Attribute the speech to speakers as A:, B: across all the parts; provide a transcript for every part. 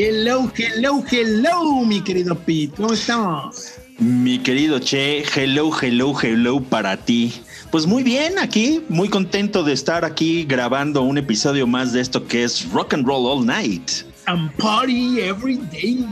A: Hello, hello, hello, mi querido Pete. ¿Cómo estamos?
B: Mi querido Che, hello, hello, hello para ti. Pues muy bien, aquí, muy contento de estar aquí grabando un episodio más de esto que es Rock and Roll All Night.
A: And party every day.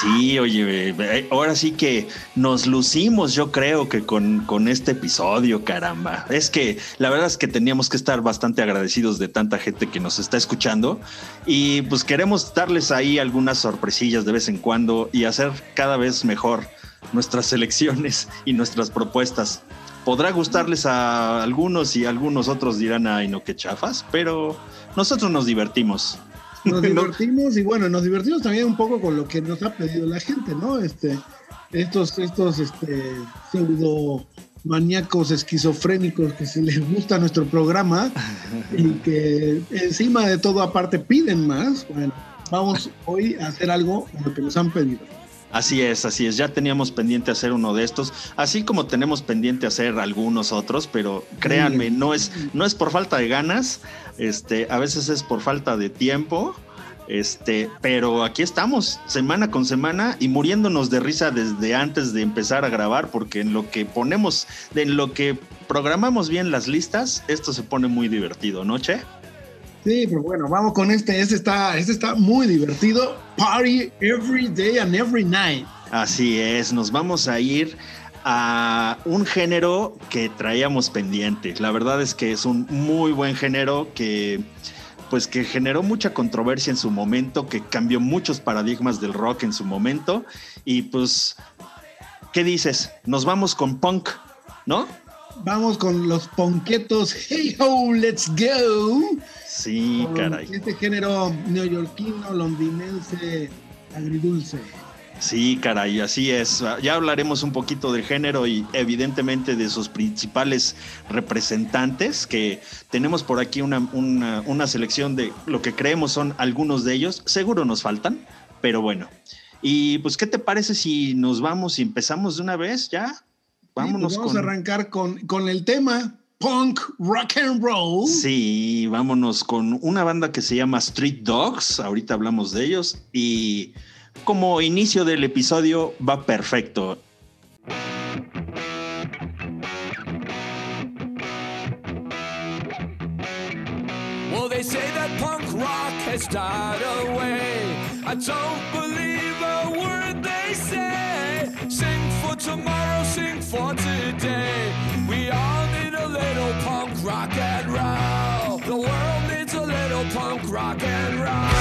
B: Sí, oye, eh, ahora sí que nos lucimos, yo creo que con, con este episodio, caramba. Es que la verdad es que teníamos que estar bastante agradecidos de tanta gente que nos está escuchando y pues queremos darles ahí algunas sorpresillas de vez en cuando y hacer cada vez mejor nuestras selecciones y nuestras propuestas. Podrá gustarles a algunos y algunos otros dirán, ay, no, qué chafas, pero nosotros nos divertimos.
A: Nos divertimos y bueno, nos divertimos también un poco con lo que nos ha pedido la gente, ¿no? Este, estos, estos, este, pseudo maníacos esquizofrénicos que se les gusta nuestro programa y que encima de todo aparte piden más. Bueno, vamos hoy a hacer algo lo que nos han pedido.
B: Así es, así es. Ya teníamos pendiente hacer uno de estos, así como tenemos pendiente hacer algunos otros, pero créanme, no es, no es por falta de ganas, este, a veces es por falta de tiempo. Este, pero aquí estamos, semana con semana y muriéndonos de risa desde antes de empezar a grabar, porque en lo que ponemos, en lo que programamos bien las listas, esto se pone muy divertido, ¿no, Che?
A: Sí, pero bueno, vamos con este. Este está, este está muy divertido. Party every day and every night.
B: Así es, nos vamos a ir a un género que traíamos pendiente. La verdad es que es un muy buen género que pues que generó mucha controversia en su momento, que cambió muchos paradigmas del rock en su momento y pues ¿qué dices? Nos vamos con punk, ¿no?
A: Vamos con los ponquetos. Hey ho, let's go.
B: Sí, caray.
A: Este género neoyorquino, londinense, agridulce.
B: Sí, caray, así es. Ya hablaremos un poquito del género y evidentemente de sus principales representantes, que tenemos por aquí una, una, selección de lo que creemos son algunos de ellos. Seguro nos faltan, pero bueno. Y pues, ¿qué te parece si nos vamos y empezamos de una vez ya?
A: Vámonos. vamos a arrancar con, con el tema punk rock and roll.
B: Sí, vámonos con una banda que se llama Street Dogs. Ahorita hablamos de ellos y como inicio del episodio va perfecto. Well, they say that punk rock has died away. I don't believe a word they say. Sing for tomorrow, sing for today. We all need a little punk rock and roll. The world needs a little punk rock and roll.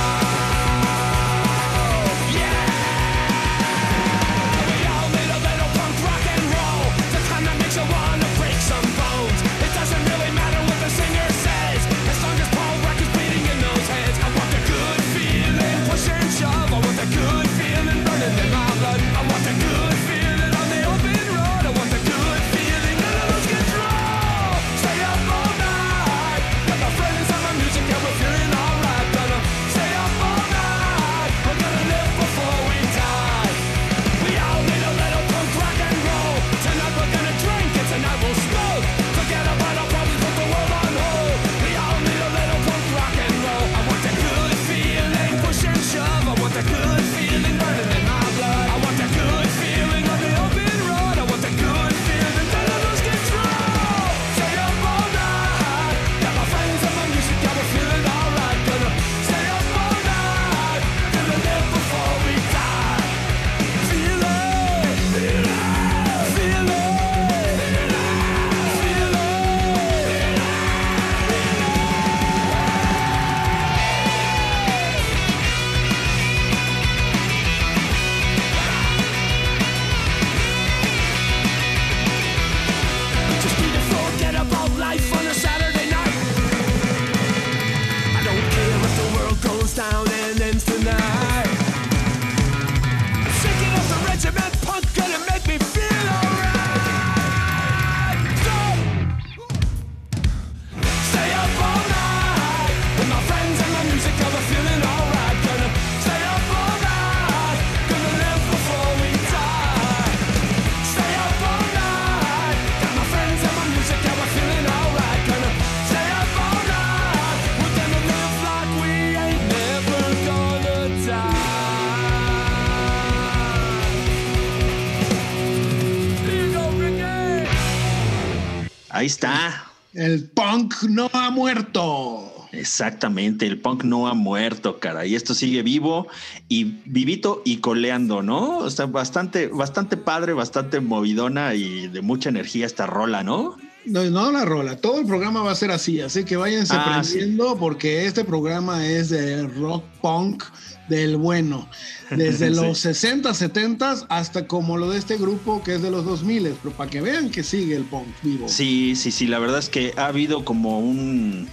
B: Exactamente, el punk no ha muerto, cara, y esto sigue vivo y vivito y coleando, ¿no? Está bastante, bastante padre, bastante movidona y de mucha energía esta rola, ¿no?
A: No, no la rola, todo el programa va a ser así, así que váyanse ah, aprendiendo porque este programa es de rock punk del bueno, desde los 60, 70 hasta como lo de este grupo que es de los 2000, pero para que vean que sigue el punk vivo.
B: Sí, sí, sí, la verdad es que ha habido como un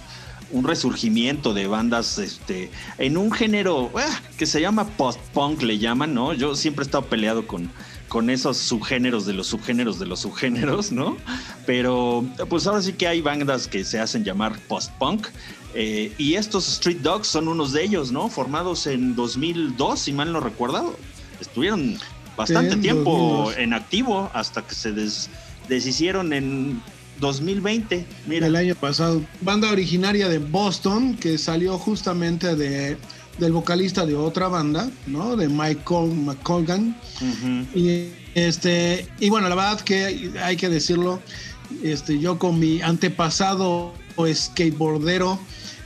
B: un resurgimiento de bandas este, en un género ah, que se llama post-punk, le llaman, ¿no? Yo siempre he estado peleado con, con esos subgéneros de los subgéneros de los subgéneros, ¿no? Pero pues ahora sí que hay bandas que se hacen llamar post-punk. Eh, y estos Street Dogs son unos de ellos, ¿no? Formados en 2002, si mal no recuerdo. Estuvieron bastante tiempo en activo hasta que se deshicieron en 2020, mira.
A: El año pasado. Banda originaria de Boston que salió justamente de, del vocalista de otra banda, ¿no? De Michael McColgan. Y este, y bueno, la verdad que hay que decirlo, este, yo con mi antepasado skateboardero,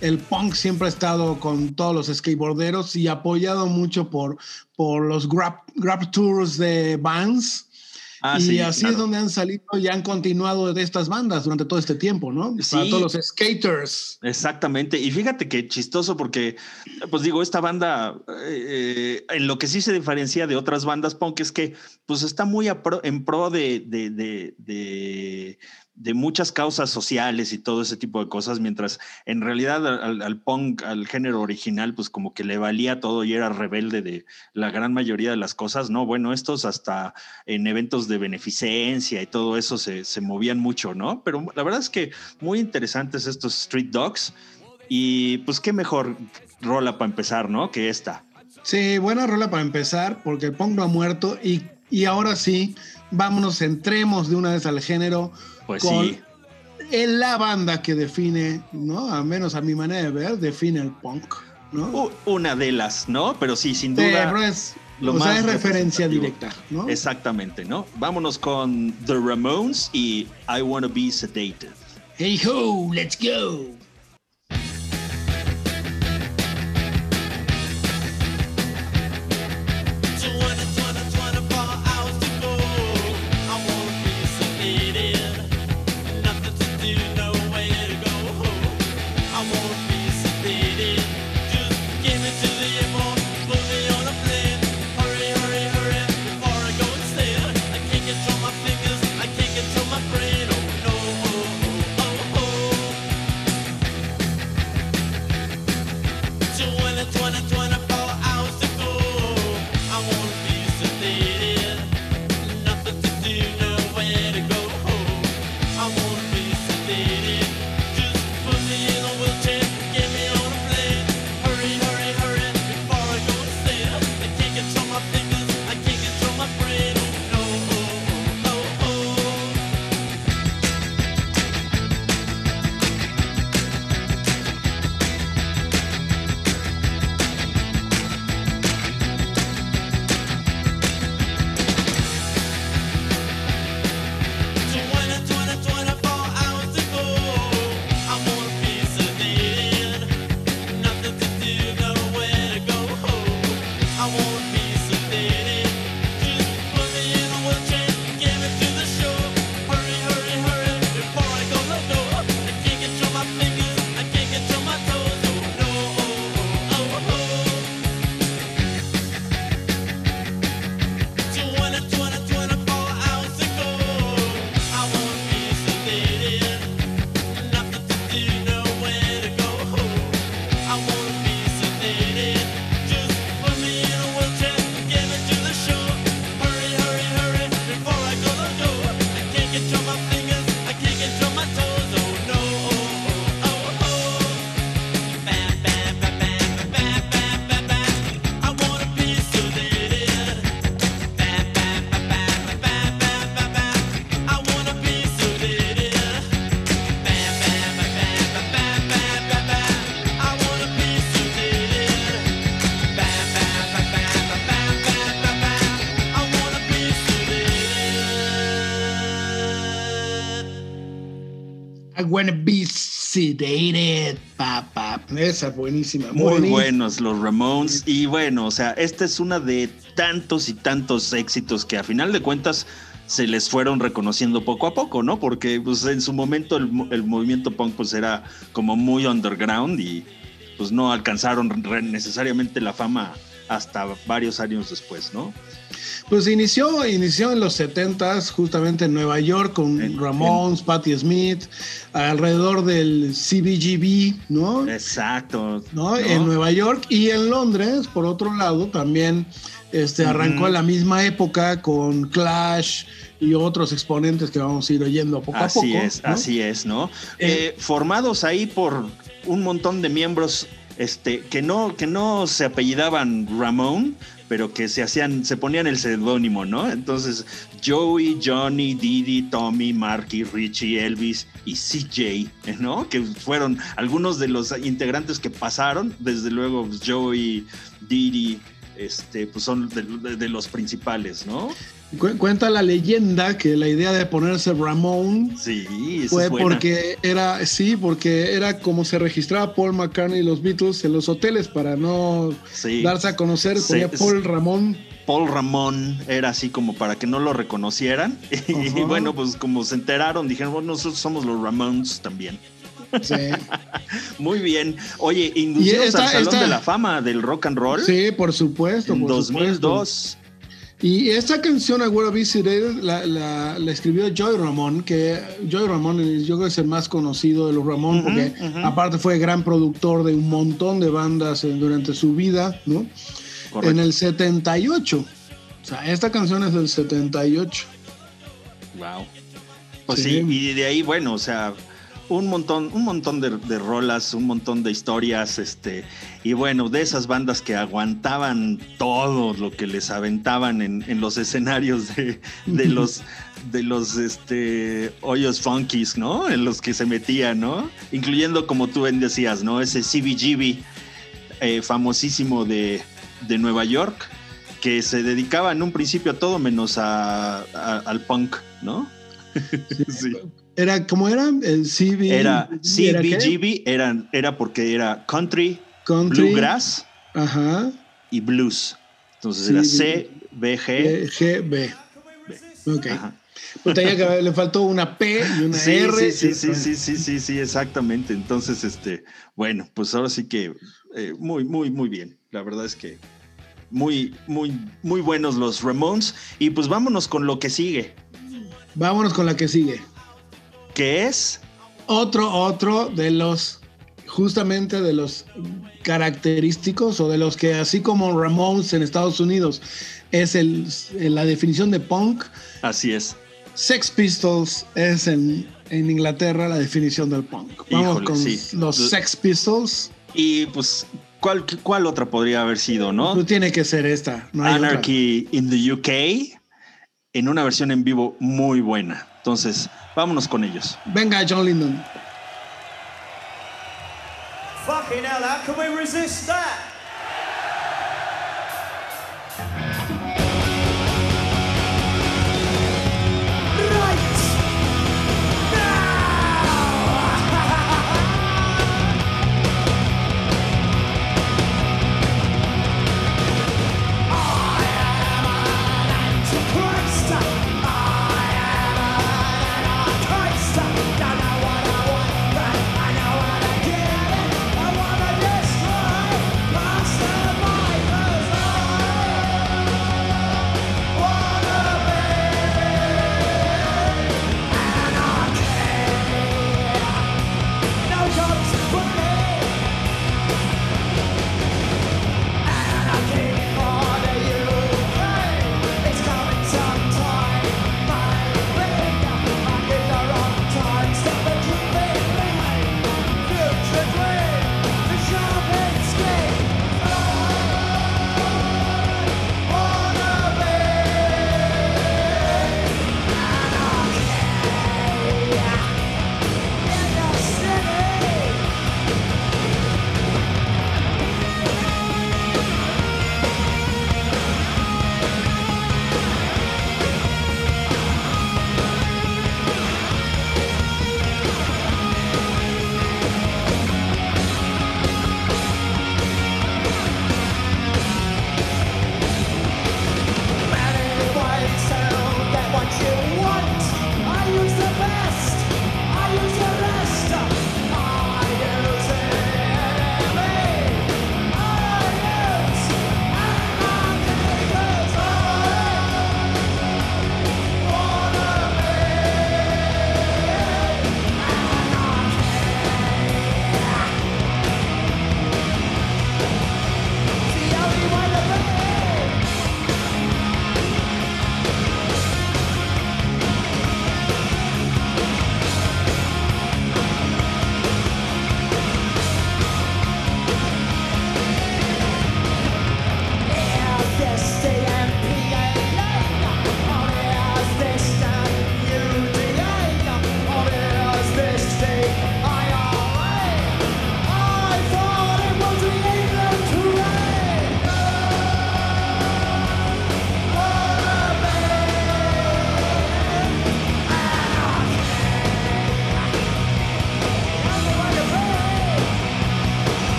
A: el punk siempre ha estado con todos los skateboarderos y apoyado mucho por, por los grab, grab tours de bands Ah, y así es donde han salido y han continuado de estas bandas durante todo este tiempo, ¿no? Sí. Para todos los skaters.
B: Exactamente. Y fíjate que chistoso porque, pues digo, esta banda, eh, en lo que sí se diferencia de otras bandas punk es que, pues está muy en pro de, de, de de muchas causas sociales y todo ese tipo de cosas, mientras en realidad al, punk, al género original, pues como que le valía todo y era rebelde de la gran mayoría de las cosas, ¿no? Bueno, estos hasta en eventos de beneficencia y todo eso se, se movían mucho, ¿no? Pero la verdad es que muy interesantes estos Street Dogs y pues qué mejor rola para empezar, ¿no? Que esta.
A: Sí, buena rola para empezar porque el punk no ha muerto y, y ahora sí, vámonos, entremos de una vez al género
B: pues sí.
A: Es la banda que define, ¿no? Al menos a mi manera de ver, define el punk, ¿no?
B: una de las, ¿no? Pero sí, sin duda.
A: es, lo o sea, es referencia directa, ¿no?
B: Exactamente, ¿no? Vámonos con The Ramones y I Wanna Be Sedated.
A: Hey ho, let's go. Wanna be sedated, papá. Esa buenísima.
B: Muy buenos los Ramones. Y bueno, o sea, esta es una de tantos y tantos éxitos que a final de cuentas se les fueron reconociendo poco a poco, ¿no? Porque pues, en su momento el, el movimiento punk pues era como muy underground y pues no alcanzaron necesariamente la fama hasta varios años después, ¿no?
A: Pues inició, inició en los 70 justamente en Nueva York con Ramones, Patti Smith, alrededor del CBGB, ¿no?
B: Exacto.
A: ¿no? En Nueva York y en Londres, por otro lado, también este, arrancó en la misma época con Clash y otros exponentes que vamos a ir oyendo poco
B: así
A: a poco.
B: Así es, así es, ¿no? Eh, eh, formados ahí por un montón de miembros este, que, no, que no se apellidaban Ramón, pero que se hacían, se ponían el seudónimo, ¿no? Entonces, Joey, Johnny, Didi, Tommy, Marky, Richie, Elvis y CJ, ¿no? Que fueron algunos de los integrantes que pasaron, desde luego pues, Joey, Didi, este, pues son de, los principales, ¿no?
A: Cuenta la leyenda que la idea de ponerse Ramón
B: sí,
A: fue porque era, sí, porque era como se registraba Paul McCartney y los Beatles en los hoteles para no darse a conocer, ponía Paul Ramón.
B: Paul Ramón era así como para que no lo reconocieran. Y, bueno, pues como se enteraron, dijeron, bueno, nosotros somos los Ramones también. Sí. Muy bien. Oye, inducidos al Salón de la Fama del Rock and Roll.
A: Sí, por supuesto.
B: En 2002.
A: Y esta canción, Agüero Visited, la, la, la, escribió Joy Ramón, que Joy Ramón yo creo que es el más conocido de los Ramón, porque aparte fue gran productor de un montón de bandas durante su vida, ¿no? En el 78. O sea, esta canción es del 78.
B: Wow. Pues sí y de ahí, bueno, o sea, un montón, un montón de, rolas, un montón de historias, este, y bueno, de esas bandas que aguantaban todo lo que les aventaban en, los escenarios de, los de los este hoyos funkies, ¿no? En los que se metían, ¿no? Incluyendo, como tú bien decías, ¿no? Ese CBGB eh, famosísimo de, Nueva York, que se dedicaba en un principio a todo menos al punk, ¿no?
A: sí. Era, ¿cómo era? El CB.
B: Era CBGB, era, era porque era country, bluegrass y blues. Entonces era CBG.
A: GB. Ok. Pues tenía que, le faltó una P y una R.
B: Sí, sí, sí, sí, sí, sí, exactamente. Entonces, este, bueno, pues ahora sí que eh, muy, muy, muy bien. La verdad es que muy, muy, muy buenos los Ramones. Y pues vámonos con lo que sigue.
A: Vámonos con la que sigue
B: que es
A: otro, otro de los, justamente de los característicos o de los que así como Ramones en Estados Unidos es el, la definición de punk.
B: Así es.
A: Sex Pistols es en, Inglaterra la definición del punk. Vamos con los Sex Pistols.
B: Y pues, ¿cuál, ¿cuál otra podría haber sido, no?
A: Pues tiene que ser esta.
B: Anarchy in the UK en una versión en vivo muy buena. Entonces, vámonos con ellos.
A: Venga, John Lindon.
C: Fucking hell, how can we resist that?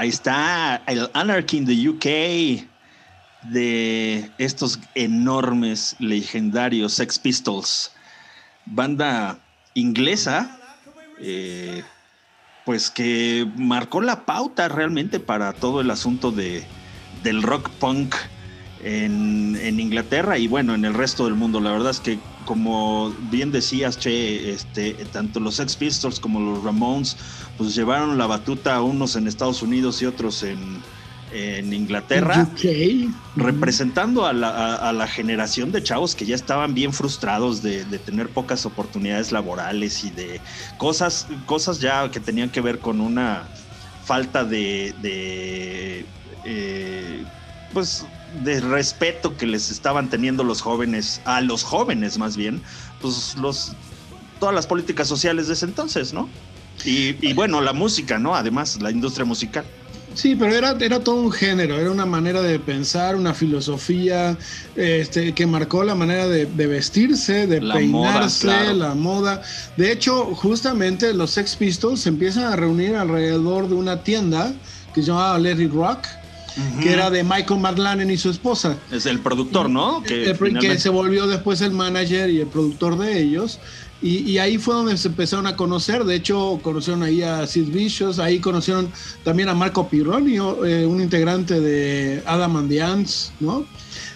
B: Ahí está el Anarchy in the UK de estos enormes, legendarios Sex Pistols, banda inglesa, eh, pues que marcó la pauta realmente para todo el asunto de, del rock punk en, en, Inglaterra y bueno, en el resto del mundo. La verdad es que, como bien decías, Che, este, tanto los Sex Pistols como los Ramones, pues llevaron la batuta unos en Estados Unidos y otros en, en Inglaterra, representando a la, generación de chavos que ya estaban bien frustrados de, tener pocas oportunidades laborales y de cosas, cosas ya que tenían que ver con una falta de, eh, pues de respeto que les estaban teniendo los jóvenes, a los jóvenes más bien, pues los todas las políticas sociales de ese entonces, ¿no? Y, y bueno, la música, ¿no? Además, la industria musical.
A: Sí, pero era, era todo un género, era una manera de pensar, una filosofía este, que marcó la manera de, vestirse, de peinarse, la moda. De hecho, justamente los Sex Pistols se empiezan a reunir alrededor de una tienda que se llamaba Larry Rock, que era de Michael McLaren y su esposa.
B: Es el productor, ¿no?
A: Que, que, se volvió después el manager y el productor de ellos. Y, ahí fue donde se empezaron a conocer. De hecho, conocieron ahí a Sid Vicious, ahí conocieron también a Marco Pirroni, eh, un integrante de Adam and the Ants, ¿no?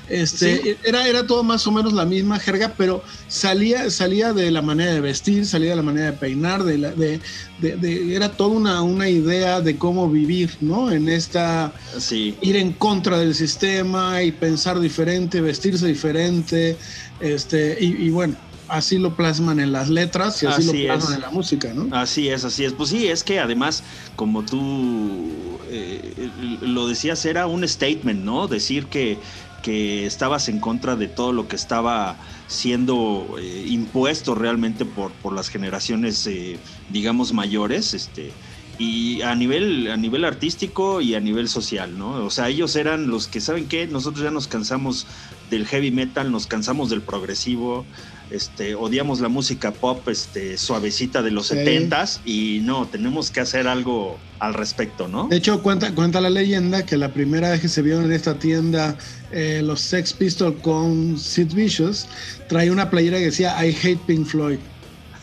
A: Este, era, era todo más o menos la misma jerga, pero salía, salía de la manera de vestir, salía de la manera de peinar, de, la, de, de, era toda una, una, idea de cómo vivir, ¿no? En esta,
B: sí.
A: ir en contra del sistema y pensar diferente, vestirse diferente, este, y bueno, así lo plasman en las letras y así, lo plasman en la música, ¿no?
B: Así es, así es. Pues sí, es que además, como tú eh, lo decías, era un statement, ¿no? Decir que, que estabas en contra de todo lo que estaba siendo eh, impuesto realmente por, por las generaciones, eh, digamos, mayores, este y a nivel a nivel artístico y a nivel social, ¿no? O sea, ellos eran los que saben qué, nosotros ya nos cansamos del heavy metal, nos cansamos del progresivo, este, odiamos la música pop este, suavecita de los setentas y no, tenemos que hacer algo al respecto, ¿no?
A: De hecho, cuenta, cuenta la leyenda que la primera vez que se vio en esta tienda eh, los Sex Pistols con Sid Vicious, traía una playera que decía I hate Pink Floyd.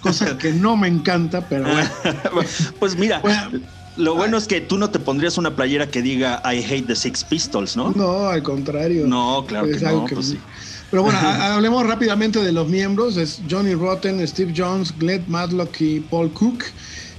A: Cosa que no me encanta, pero bueno.
B: pues mira. lo bueno es que tú no te pondrías una playera que diga I hate the Six Pistols, ¿no?
A: No, al contrario.
B: No, claro que no. pues sí.
A: Pero bueno, hablemos rápidamente de los miembros. Es Johnny Rotten, Steve Jones, Glenn Matlock y Paul Cook.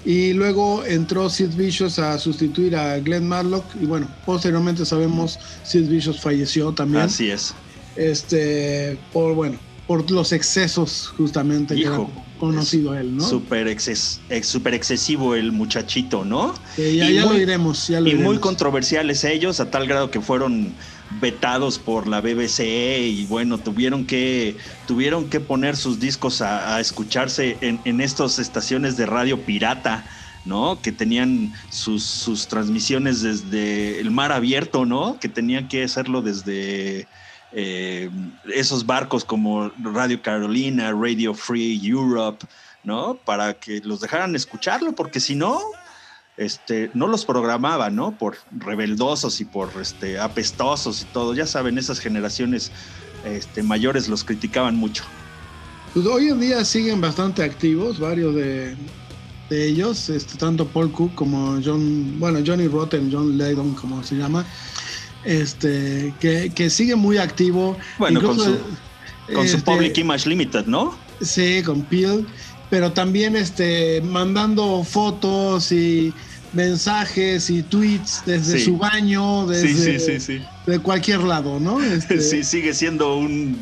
A: Y luego entró Sid Vicious a sustituir a Glenn Matlock. Y bueno, posteriormente sabemos Sid Vicious falleció también.
B: Así es.
A: Este, por bueno, por los excesos justamente
B: Hijo,
A: que conocido él, ¿no?
B: Súper exces, super excesivo el muchachito, ¿no?
A: ya, ya lo diremos, ya lo
B: Y muy controversiales ellos, a tal grado que fueron vetados por la BBC y bueno, tuvieron que, tuvieron que poner sus discos a, escucharse en, en estas estaciones de radio pirata. ¿no? Que tenían sus, sus, transmisiones desde el mar abierto, ¿no? Que tenían que hacerlo desde eh, esos barcos como Radio Carolina, Radio Free Europe, ¿no? Para que los dejaran escucharlo, porque si no, este, no los programaba, ¿no? Por rebeldosos y por este, apestosos y todo. Ya saben, esas generaciones este, mayores los criticaban mucho.
A: Pues hoy en día siguen bastante activos, varios de, ellos, este, tanto Paul Cook como John, bueno, Johnny Rotten, John Lydon, como se llama, este, que, sigue muy activo.
B: Bueno, con su, con su este, Public Image Limited, ¿no?
A: Sí, con Peel pero también este, mandando fotos y mensajes y tweets desde su baño, desde de cualquier lado, ¿no?
B: Este, sí, sigue siendo un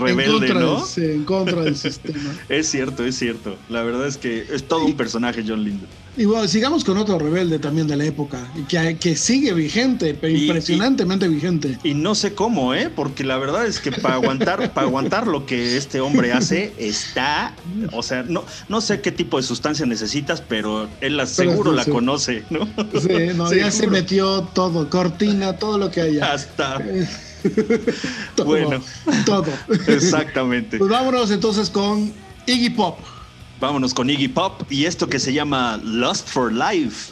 B: rebelde, ¿no?
A: en contra del sistema.
B: es cierto, es cierto. La verdad es que es todo un personaje John Lindo.
A: Y bueno, sigamos con otro rebelde también de la época, que, que sigue vigente, pero impresionantemente vigente.
B: Y no sé cómo, ¿eh? Porque la verdad es que para aguantar, para aguantar lo que este hombre hace, está, o sea, no, no sé qué tipo de sustancia necesitas, pero él seguro la conoce, ¿no?
A: Sí, no, ya se metió todo, cortina, todo lo que haya.
B: Hasta. bueno,
A: todo.
B: Exactamente.
A: Pues vámonos entonces con Iggy Pop.
B: Vámonos con Iggy Pop y esto que se llama Lost for Life.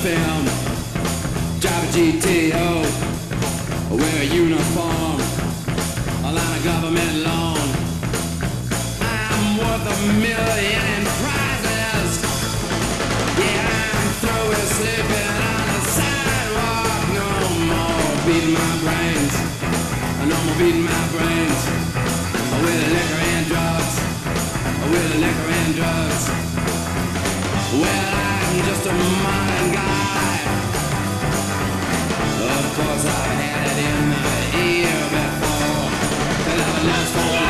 D: Film. Drive a GTO, wear a uniform, a line of government loan. I'm worth a million in prizes. Yeah, I'm through with sleeping on the sidewalk. No more beating my brains. No more beating my brains. With liquor and drugs. With liquor Of course, I had it in my ear before. Have lost for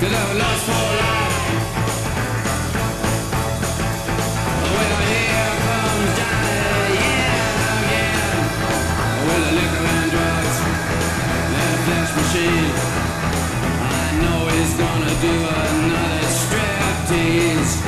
D: Cause I'm lost for life. Well, here comes Johnny, again. With the liquor and drugs, flesh machine. I know he's gonna do another striptease.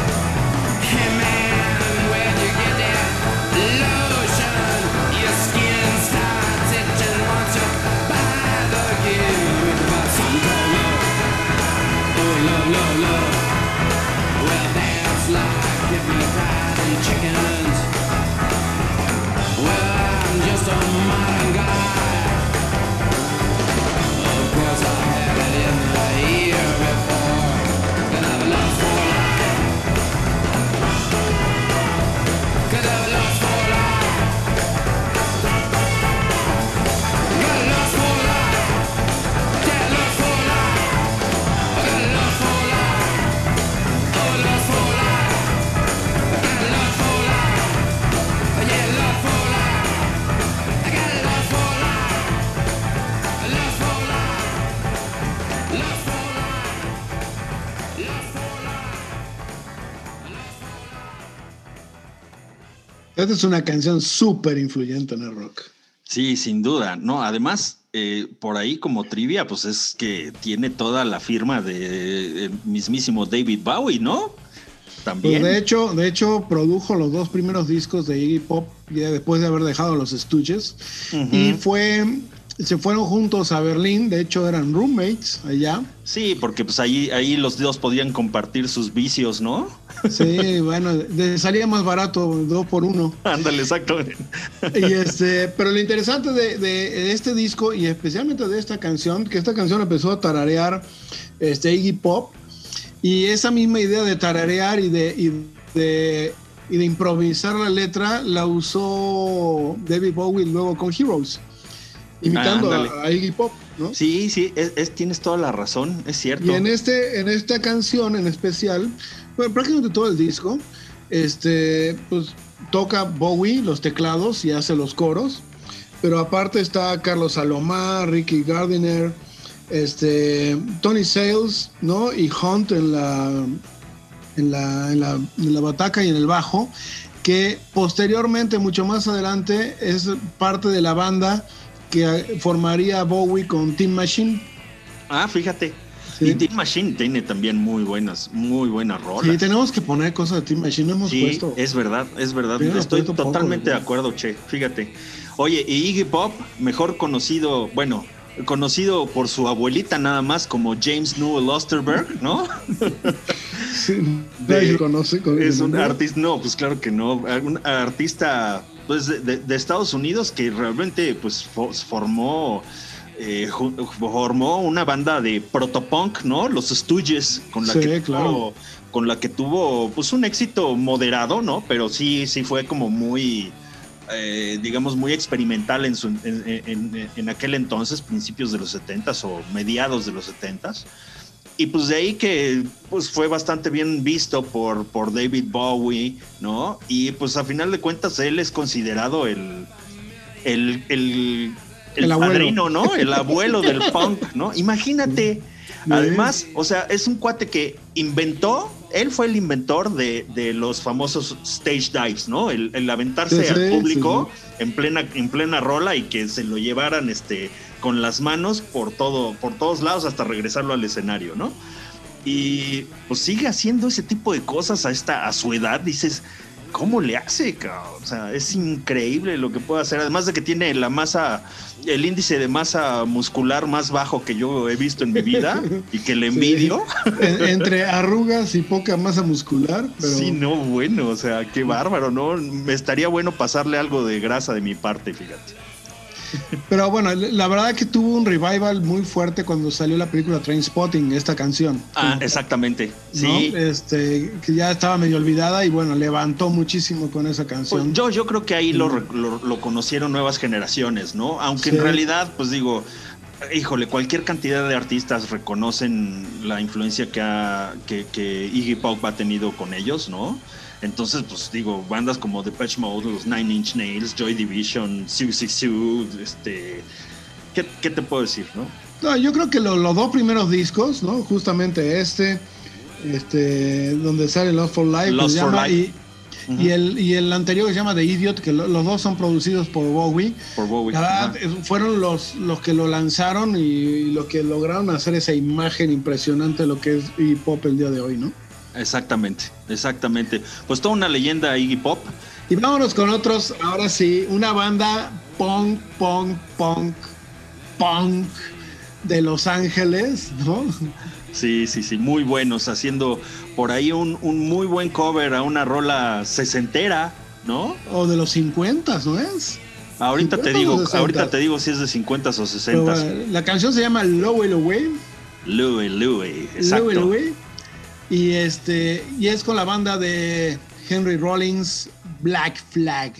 A: Esta es una canción súper influyente en el rock.
B: Sí, sin duda. No, además, eh, por ahí como trivia, pues es que tiene toda la firma de eh, mismísimo David Bowie, ¿no? También.
A: Pues de hecho, de hecho, produjo los dos primeros discos de Iggy Pop ya después de haber dejado los.
B: Ujú.
A: Y fue, se fueron juntos a Berlín, de hecho eran roommates allá.
B: Sí, porque pues ahí, ahí los dos podían compartir sus vicios, ¿no?
A: Sí, bueno, de- salía más barato, dos por uno.
B: Ándale, exacto.
A: Y este, pero lo interesante de, de este disco y especialmente de esta canción, que esta canción empezó a tararear este Iggy Pop y esa misma idea de tararear y de, y de, y de improvisar la letra la usó David Bowie luego con Heroes, imitando
B: Ah,
A: a, Iggy Pop, ¿no?
B: Sí, sí, es, es- tienes toda la razón, es cierto.
A: Y en este, en esta canción en especial, bueno, prácticamente todo el disco, este, pues toca Bowie los teclados y hace los coros, pero aparte está Carlos Salomar, Ricky Gardiner, este, Tony Sales, ¿no? Y Hunt en la, en la, en la, en la bataca y en el bajo, que posteriormente, mucho más adelante, es parte de la banda que formaría Bowie con Team Machine.
B: Ah, fíjate.
A: Sí.
B: Y Team Machine tiene también muy buenas, muy buenas rolas.
A: Sí, tenemos que poner cosas de Team Machine, no hemos
B: Sí,
A: puesto.
B: es verdad, es verdad. Estoy
A: poco,
B: totalmente de acuerdo, Che. Fíjate. Oye, y Iggy Pop, mejor conocido, bueno, conocido por su abuelita nada más como James Newell Osterberg, ¿no?
A: Sí,
B: de-
A: conoce. con
B: es un artista, no, pues claro que no, un artista pues de, Estados Unidos que realmente pues fo- formó eh, formó una banda de protopunk, ¿no? Los Stooges con la
A: Sí,
B: que
A: claro.
B: tuvo, con la que tuvo pues un éxito moderado, ¿no? Pero sí sí fue como muy eh, digamos, muy experimental en, su- en, en- en aquel entonces, principios de los 70s o mediados de los 70s. Y pues de ahí que pues fue bastante bien visto por, por David Bowie, ¿no? Y pues a final de cuentas él es considerado el, el, el, el
A: El
B: padrino, ¿no? El abuelo del punk, ¿no? Imagínate. Además, o sea, es un cuate que inventó, él fue el inventor de, de los famosos stage dives, ¿no? El, el aventarse
A: Sí, sí,
B: al público
A: sí,
B: en plena en plena rola y que se lo llevaran este con las manos por todo por todos lados hasta regresarlo al escenario, ¿no? Y pues sigue haciendo ese tipo de cosas a esta a su edad, dices, ¿cómo le hace? cabrón? O sea, es increíble lo que puede hacer, además de que tiene la masa el índice de masa muscular más bajo que yo he visto en mi vida y que le
A: Sí.
B: envidio.
A: En- entre arrugas y poca masa muscular, pero
B: Sí, no, bueno, o sea, qué bárbaro, ¿no? Me estaría bueno pasarle algo de grasa de mi parte, fíjate.
A: Pero bueno, la verdad que tuvo un revival muy fuerte cuando salió la película Trainspotting, esta canción.
B: Ah, exactamente. Sí.
A: Este, que ya estaba medio olvidada y bueno, levantó muchísimo con esa
B: Pues
A: canción.
B: yo, yo creo que ahí lo, re- lo- lo conocieron nuevas generaciones, ¿no? Aunque
A: Sí.
B: en realidad, pues digo, híjole, cualquier cantidad de artistas reconocen la influencia que, ha, que, que Iggy Pop ha tenido con ellos, ¿no? Entonces, pues digo, bandas como Depeche Mode, los Nine Inch Nails, Joy Division, Sioux, este... ¿qué, qué te puedo decir, no?
A: No, yo creo que lo- los dos primeros discos, ¿no? Justamente este, este, donde sale Lost for Life,
B: Lost
A: se
B: for
A: llama,
B: Life.
A: y, el, y el anterior que se llama The Idiot, que lo- los dos son producidos por Bowie.
B: Por Bowie.
A: La fueron los, los que lo lanzaron y, y lo que lograron hacer esa imagen impresionante de lo que es hip hop el día de hoy, ¿no?
B: Exactamente, exactamente. Pues toda una leyenda Iggy Pop.
A: Y vámonos con otros, ahora sí, una banda punk, punk, punk, punk de Los Ángeles, ¿no?
B: Sí, sí, sí, muy buenos, haciendo por ahí un, un muy buen cover a una rola sesentera, ¿no?
A: O de los 50, ¿no es?
B: Ahorita te
A: 50 o
B: digo,
A: 60.
B: ahorita te digo si es de 50 o 60.
A: bueno, la canción se llama Low Away.
B: Louis, Louis, exacto.
A: Low Away. Y este y es con la banda de Henry Rollins Black Flag.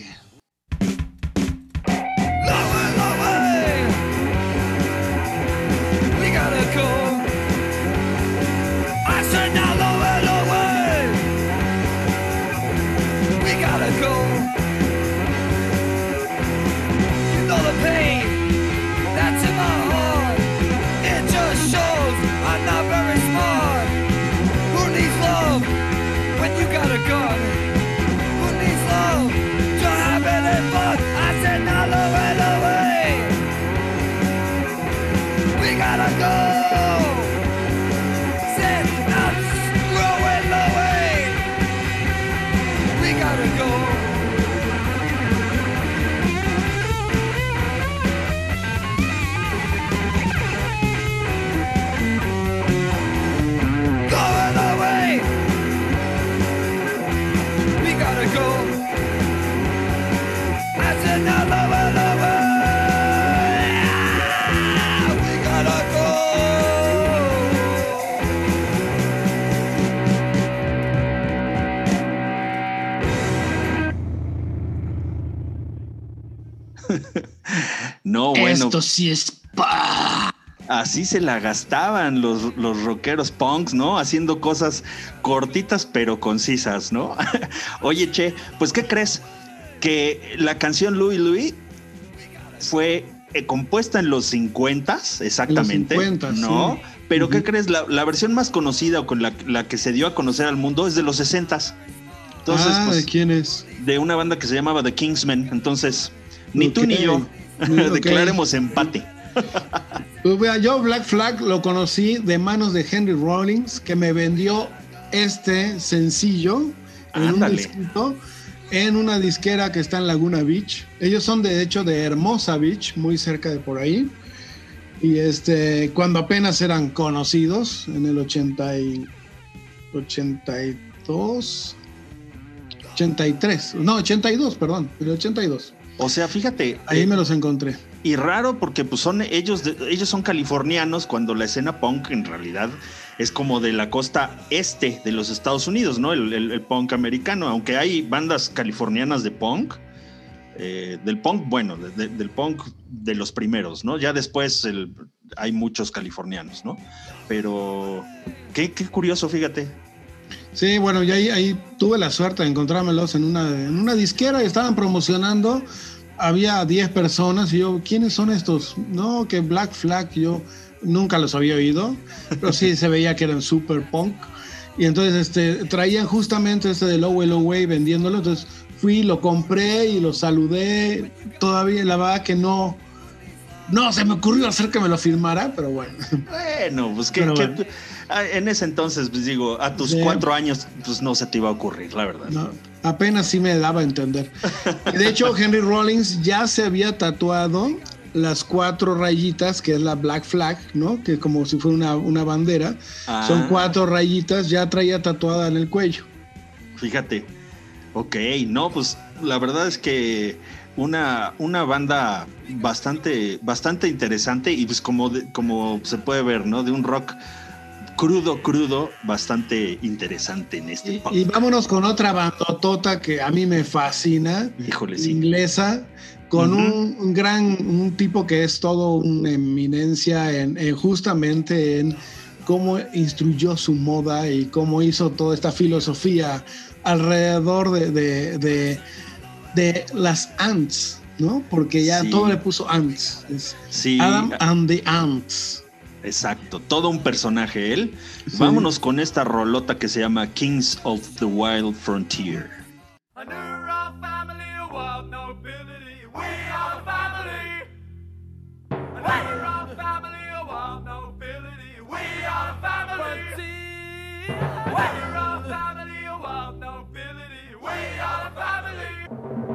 A: Esto sí es pa.
B: así se la gastaban los, los rockeros punks, ¿no? Haciendo cosas cortitas pero concisas, ¿no? Oye, Che, pues ¿qué crees? Que la canción Louis Louis fue eh, compuesta en los 50 exactamente,
A: 50s,
B: ¿no?
A: sí.
B: Pero ¿qué crees? La, la versión más conocida o con la, la que se dio a conocer al mundo es de los 60 Entonces,
A: ah,
B: pues,
A: ¿de quién es?
B: de una banda que se llamaba The Kingsmen. Entonces, ni tú ni yo Declaremos empate.
A: Pues vea, yo Black Flag lo conocí de manos de Henry Rollins, que me vendió este sencillo en un disquito en una disquera que está en Laguna Beach. Ellos son de hecho de Hermosa Beach, muy cerca de por ahí. Y este, cuando apenas eran conocidos, en el 80 y 82, 83, no, 82, perdón, el 82.
B: O sea, fíjate,
A: Ahí
B: eh,
A: me los encontré.
B: y raro porque pues son ellos, de- ellos son californianos cuando la escena punk en realidad es como de la costa este de los Estados Unidos, ¿no? El, el- el punk americano, aunque hay bandas californianas de punk, eh, del punk, bueno, de- de- del punk de los primeros, ¿no? Ya después el- hay muchos californianos, ¿no? Pero qué, qué curioso, fíjate.
A: Sí, bueno, y ahí, ahí tuve la suerte de encontrármelos en una, en una disquera y estaban promocionando. Había 10 personas y yo, ¿quiénes son estos? No, que Black Flag, yo nunca los había oído, pero sí se veía que eran super punk. Y entonces este, traían justamente este de Low Low Way vendiéndolo. Entonces fui, lo compré y lo saludé. Todavía la verdad que no, no se me ocurrió hacer que me lo firmara, pero bueno.
B: Bueno, pues que,
A: bueno.
B: ah, en ese entonces, pues digo, a tus
A: Sí.
B: cuatro años, pues no se te iba a ocurrir, la verdad.
A: No, apenas sí me daba a entender. De hecho, Henry Rollins ya se había tatuado las cuatro rayitas, que es la Black Flag, ¿no? Que como si fuera una, una bandera.
B: Ah.
A: Son cuatro rayitas, ya traía tatuada en el cuello.
B: Fíjate. Ok, no, pues la verdad es que una, una banda bastante, bastante interesante y pues como, de- como se puede ver, ¿no? De un rock crudo, crudo, bastante interesante en este
A: Y, y vámonos con otra bandotota que a mí me fascina,
B: Híjole, sí.
A: inglesa, con un, un gran, un tipo que es todo una eminencia en, en justamente en cómo instruyó su moda y cómo hizo toda esta filosofía alrededor de, de, de- de las ants, ¿no? Porque ya
B: Sí.
A: todo le puso ants. Es
B: Sí,
A: Adam and the Ants.
B: Exacto. Todo un personaje él.
A: Sí.
B: Vámonos con esta rolota que se llama Kings of the Wild Frontier.
C: A new rock family of wild nobility. We are the family. A family of wild nobility. We are the family. A new rock family of wild nobility. We are the family.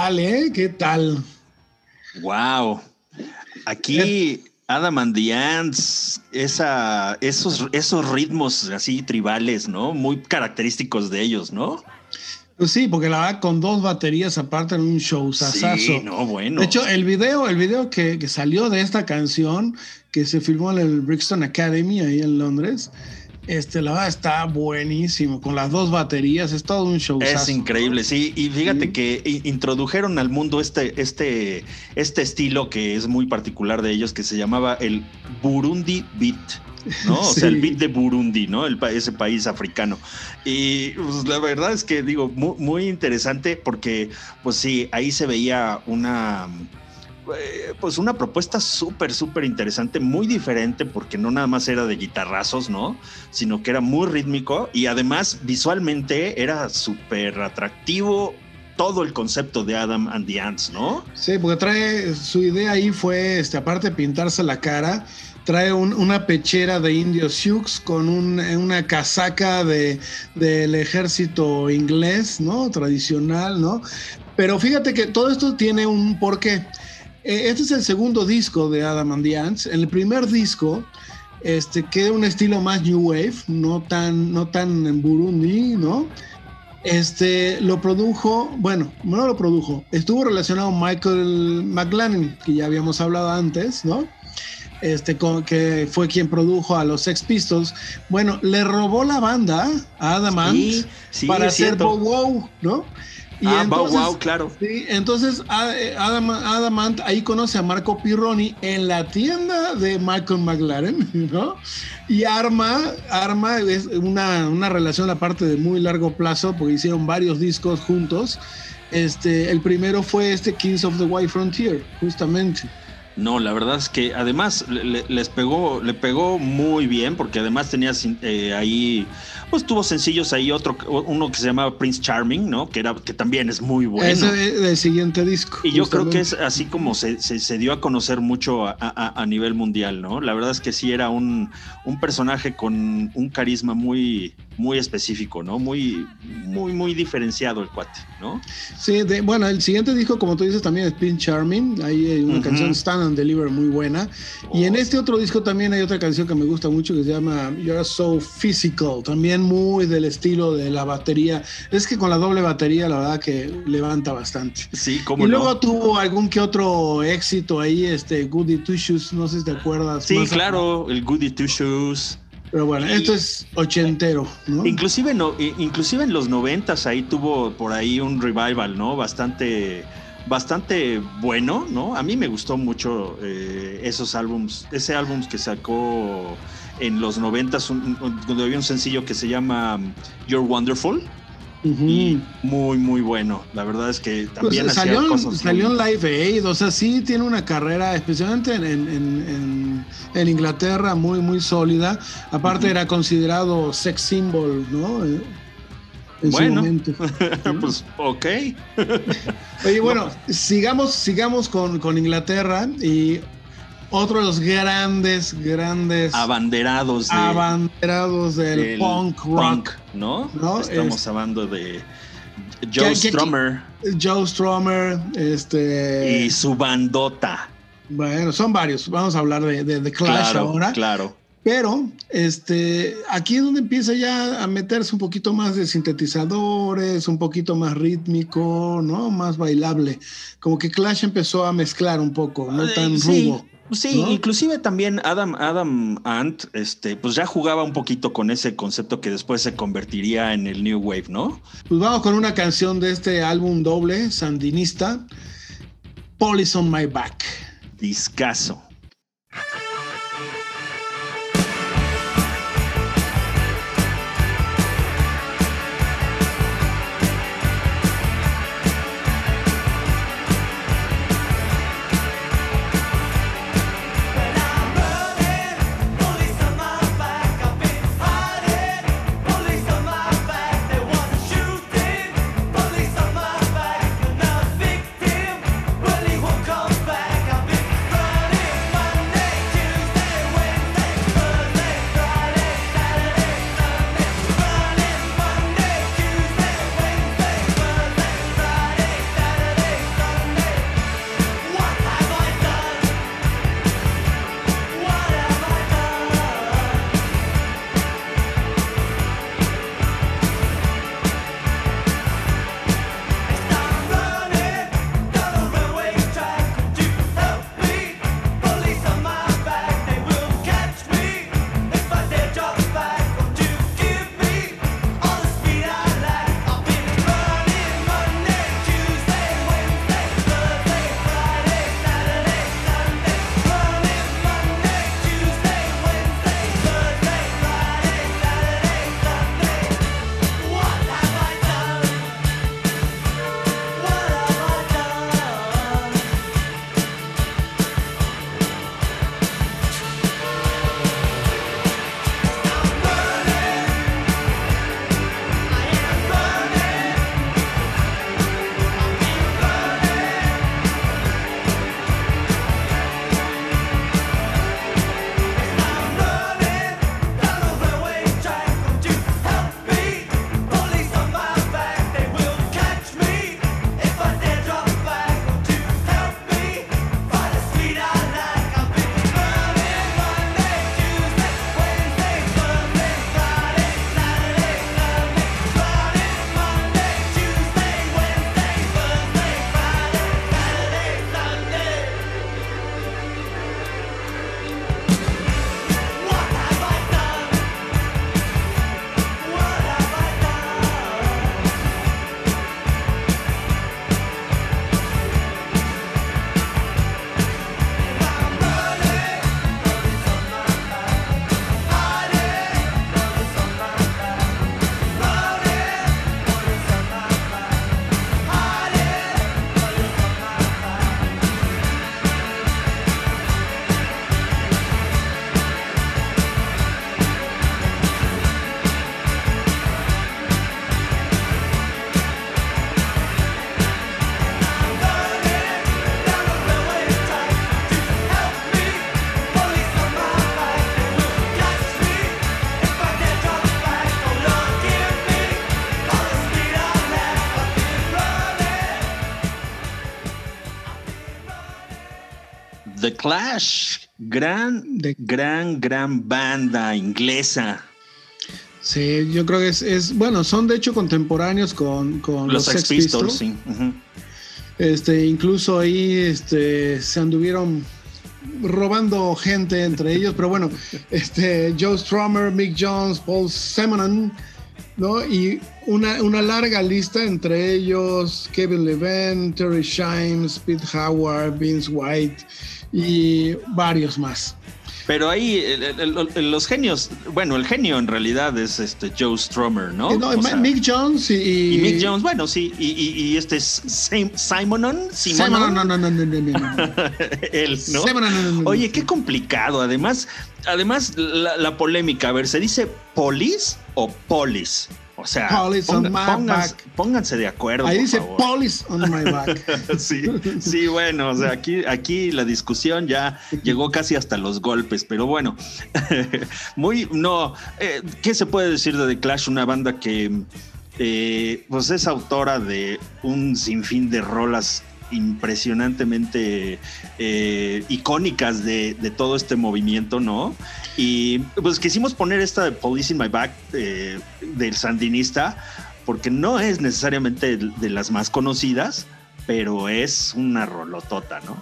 A: Tal, eh? ¿Qué tal?
B: Wow. Aquí Adam and the Ants, esa, esos, esos ritmos así tribales, ¿no? Muy característicos de ellos, ¿no?
A: Pues sí, porque la verdad con dos baterías aparte en un show sasazo.
B: Sí, no, bueno.
A: De hecho, el video, el video que, que salió de esta canción, que se filmó en el Brixton Academy ahí en Londres, este, la verdad está buenísimo. Con las dos baterías, es todo un show.
B: Es increíble, sí. Y fíjate
A: Sí.
B: que introdujeron al mundo este, este, este estilo que es muy particular de ellos, que se llamaba el Burundi Beat. ¿no? O sea, el beat de Burundi, ¿no? El, ese país africano. Y pues, la verdad es que digo, muy, muy interesante porque, pues sí, ahí se veía una, pues una propuesta súper, súper interesante, muy diferente porque no nada más era de guitarrazos, ¿no? Sino que era muy rítmico y además visualmente era súper atractivo todo el concepto de Adam and the Ants, ¿no?
A: Sí, porque trae, su idea ahí fue, este, aparte de pintarse la cara, trae un- una pechera de indios Sioux con un- una casaca de, del ejército inglés, ¿no? Tradicional, ¿no? Pero fíjate que todo esto tiene un porqué. Eh, Este es el segundo disco de Adam and the Ants. En el primer disco, este, queda un estilo más New Wave, no tan, no tan en Burundi, ¿no? Este lo produjo, bueno, no lo produjo, estuvo relacionado Michael McLaren, que ya habíamos hablado antes, ¿no? Este, con- que fue quien produjo a los Sex Pistols. Bueno, le robó la banda a Adam Ant
B: Sí, sí,
A: para hacer. Bow Wow, ¿no? Y
B: ah,
A: entonces-
B: wow, wow, claro.
A: Sí, entonces eh, Adam, Adamant ahí conoce a Marco Pirroni en la tienda de Michael McLaren, ¿no? Y arma, arma es una, una relación aparte de muy largo plazo, porque hicieron varios discos juntos. Este, el primero fue este Kings of the White Frontier, justamente.
B: No, la verdad es que además le- le- les pegó, le pegó muy bien, porque además tenías eh, ahí, pues tuvo sencillos ahí otro, uno que se llamaba Prince Charming, ¿no? Que era, que también es muy bueno.
A: Ese es el siguiente disco.
B: Y yo creo que es así como se, se- se dio a conocer mucho a, a- a nivel mundial, ¿no? La verdad es que sí era un, un personaje con un carisma muy, muy específico, ¿no? Muy, muy, muy diferenciado el cuate, ¿no?
A: Sí, de- bueno, el siguiente disco, como tú dices, también es Pin Charming. Ahí hay una
B: Ujú.
A: canción Stand and Deliver muy buena. Y en
B: Oh.
A: este otro disco también hay otra canción que me gusta mucho que se llama You're So Physical. También muy del estilo de la batería. Es que con la doble batería, la verdad que levanta bastante.
B: Sí, como
A: Y
B: no.
A: luego tuvo algún que otro éxito ahí, este Goody Two Shoes, no sé si te acuerdas.
B: Sí, claro, el Goody Two Shoes.
A: Pero bueno, esto es ochentero, ¿no?
B: Inclusive, no, inclusive en los noventas ahí tuvo por ahí un revival, ¿no? Bastante, bastante bueno, ¿no? A mí me gustó mucho eh, esos álbums, ese álbum que sacó en los noventas, donde había un sencillo que se llama um, You're Wonderful Y muy, muy bueno. La verdad es que
A: Pues,
B: también hacía
A: salió,
B: cosas.
A: salió en Live Aid, o sea, sí tiene una carrera, especialmente en, en- en- Inglaterra, muy, muy sólida. Aparte era considerado sex symbol, ¿no? Eh, En
B: Bueno.
A: su momento.
B: pues, ok.
A: Oye, bueno, sigamos, sigamos con, con Inglaterra y otro de los grandes, grandes
B: Abanderados de,
A: abanderados del,
B: del
A: punk rock.
B: punk, ¿no?
A: ¿no?
B: Estamos
A: Es-
B: hablando de
A: ¿Qué-
B: Joe Strummer
A: Joe Strummer, este...
B: y su bandota.
A: Bueno, son varios. Vamos a hablar de, de, de Clash
B: claro,
A: ahora.
B: claro.
A: Pero este, aquí es donde empieza ya a meterse un poquito más de sintetizadores, un poquito más rítmico, ¿no? Más bailable. Como que Clash empezó a mezclar un poco, no tan
B: sí. Sí,
A: ¿no?
B: inclusive también Adam, Adam Ant, este, pues ya jugaba un poquito con ese concepto que después se convertiría en el New Wave, ¿no?
A: Pues vamos con una canción de este álbum doble, sandinista, Police on My Back.
B: Discaso. Clash, gran,
A: The-
B: gran, gran banda inglesa.
A: Sí, yo creo que es, es- bueno, son de hecho contemporáneos con, con
B: Los, Sex Pistols, sí.
A: Este, incluso ahí este, se anduvieron robando gente entre ellos, pero bueno, este, Joe Strummer, Mick Jones, Paul Simonon, ¿no? Y una, una larga lista entre ellos, Kevin Levin, Terry Shimes, Pete Howard, Vince White y varios más.
B: Pero ahí el- el- el- los genios, bueno, el genio en realidad es este Joe Strummer, ¿no?
A: Eh, no,
B: O
A: Ma-
B: sea,
A: Mick Jones y,
B: y Mick Jones, bueno, sí, y, y- y este es Sim- Simonon,
A: Simonon,
B: Simonon,
A: no, no, no, no, no, no,
B: él, ¿no?
A: Simonon, no, no, no.
B: Oye, qué complicado. Además, además la, la polémica. A ver, ¿se dice polis o polis? O sea,
A: Police on my
B: pónganse,
A: back.
B: pónganse de acuerdo.
A: Ahí
B: por
A: dice
B: favor.
A: Police on my back.
B: Sí, sí, bueno, o sea, aquí, aquí la discusión ya llegó casi hasta los golpes, pero bueno, muy, no, eh, ¿qué se puede decir de The Clash? Una banda que, eh, pues es autora de un sinfín de rolas impresionantemente eh, icónicas de, todo este movimiento, ¿no? Y pues quisimos poner esta de Police in My Back eh, del sandinista, porque no es necesariamente de las más conocidas, pero es una rolotota, ¿no?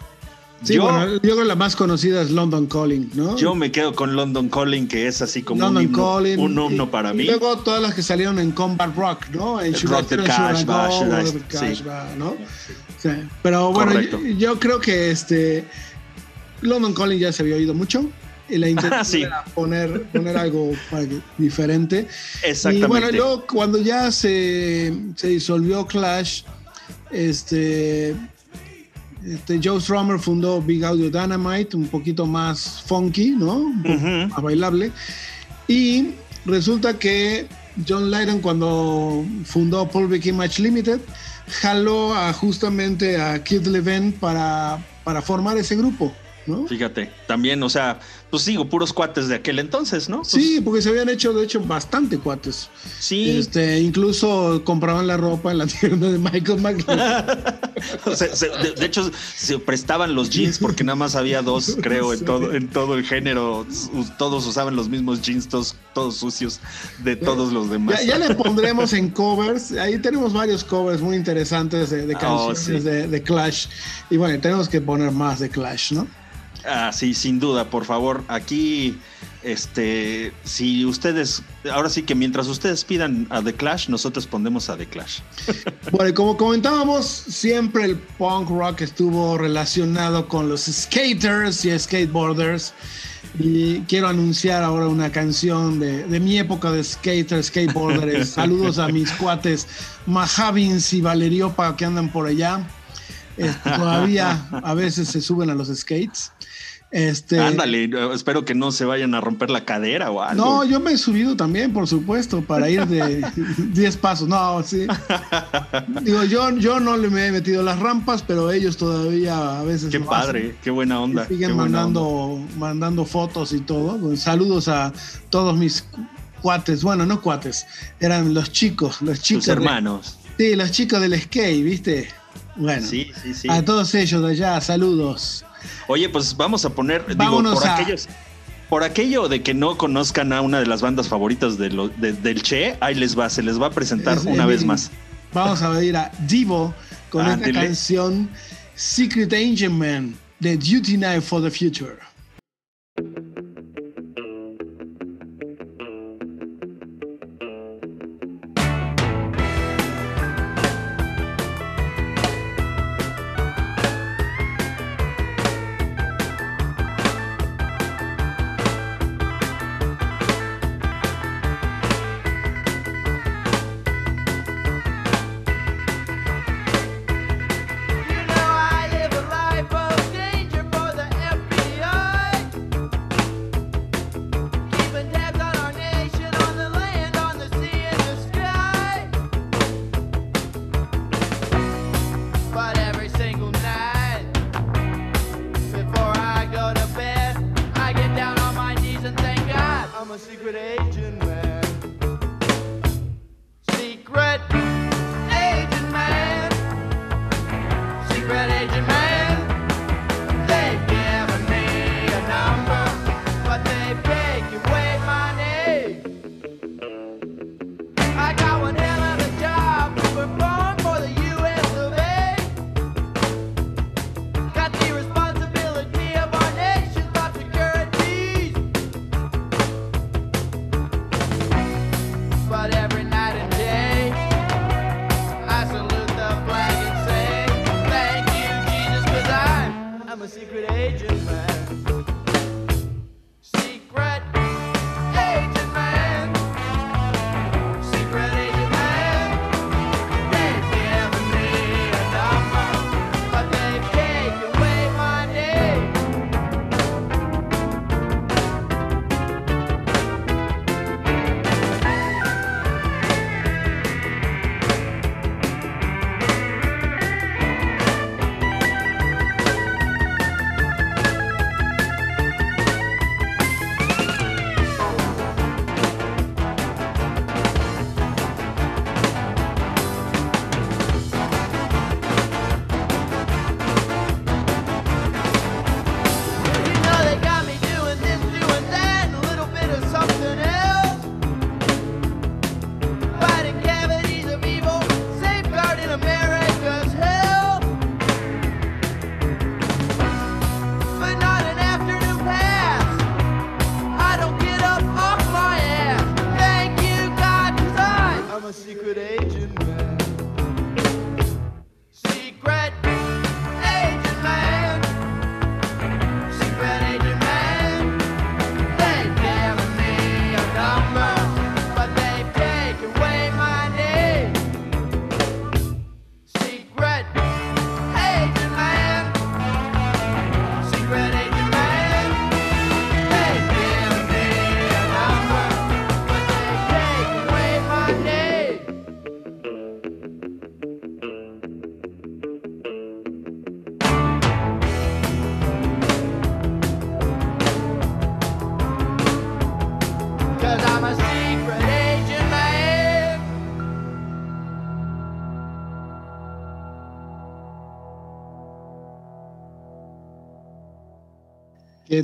A: Sí,
B: yo,
A: bueno, yo creo que la más conocida es London Calling, ¿no?
B: yo me quedo con London Calling, que es así como
A: London
B: un himno,
A: Calling.
B: un himno
A: y-
B: para
A: y
B: mí.
A: luego todas las que salieron en Combat Rock, ¿no? En Should I
B: Rock the Cash,
A: ¿no? Sí. Pero bueno, yo, yo creo que este London Calling ya se había oído mucho. Y la intención
B: Ah, sí.
A: era poner, poner algo para que- diferente.
B: Exactamente.
A: Y bueno, luego cuando ya se, se disolvió Clash, este, este Joe Strummer fundó Big Audio Dynamite, un poquito más funky, ¿no? Un poco
B: Ujú.
A: más bailable. Y resulta que John Lydon cuando fundó Paul Vic Image Limited, jaló a, justamente a Kid Levin para, para formar ese grupo, ¿no?
B: Fíjate, también, o sea, pues digo, puros cuates de aquel entonces, ¿no? Pues,
A: Sí, porque se habían hecho, de hecho, bastante cuates.
B: sí.
A: Este, incluso compraban la ropa en la tienda de Michael McLaren.
B: O sea, se- de, de hecho, se prestaban los jeans porque nada más había dos, creo, en todo, en todo el género. Todos usaban los mismos jeans, todos, todos sucios de todos los demás.
A: Ya, ya le pondremos en covers. Ahí tenemos varios covers muy interesantes de, de
B: Oh,
A: canciones
B: sí.
A: de, de Clash. Y bueno, tenemos que poner más de Clash, ¿no?
B: Ah, sí, sin duda, por favor. Aquí, este, si ustedes, ahora sí que mientras ustedes pidan a The Clash, nosotros pondremos a The Clash.
A: Bueno, y como comentábamos, siempre el punk rock estuvo relacionado con los skaters y skateboarders. Y quiero anunciar ahora una canción de, de mi época de skater, skateboarder. Saludos a mis cuates Mahavins y Valeriopa que andan por allá. Este, todavía a veces se suben a los skates. Este,
B: Ándale, eh, espero que no se vayan a romper la cadera o algo.
A: No, yo me he subido también, por supuesto, para ir de 10 pasos. No, sí. Digo, yo, yo no le me he metido las rampas, pero ellos todavía a veces.
B: Qué padre, qué buena onda.
A: Y Siguen
B: buena
A: mandando,
B: onda.
A: mandando fotos y todo. Pues, Saludos a todos mis cuates. Bueno, no cuates, eran los chicos, los chicos.
B: Tus
A: de-
B: hermanos.
A: sí, los chicos del skate, ¿viste? Bueno,
B: Sí, sí, sí.
A: a todos ellos de allá, saludos.
B: Oye, pues vamos a poner, digo, por
A: a-
B: aquellos. Por aquello de que no conozcan a una de las bandas favoritas de lo- de- del Che, ahí les va, se les va a presentar
A: Es-
B: una vez más.
A: Vamos a ir a Divo con esta
B: Ándele.
A: canción Secret Angel Man de Duty Night for the Future.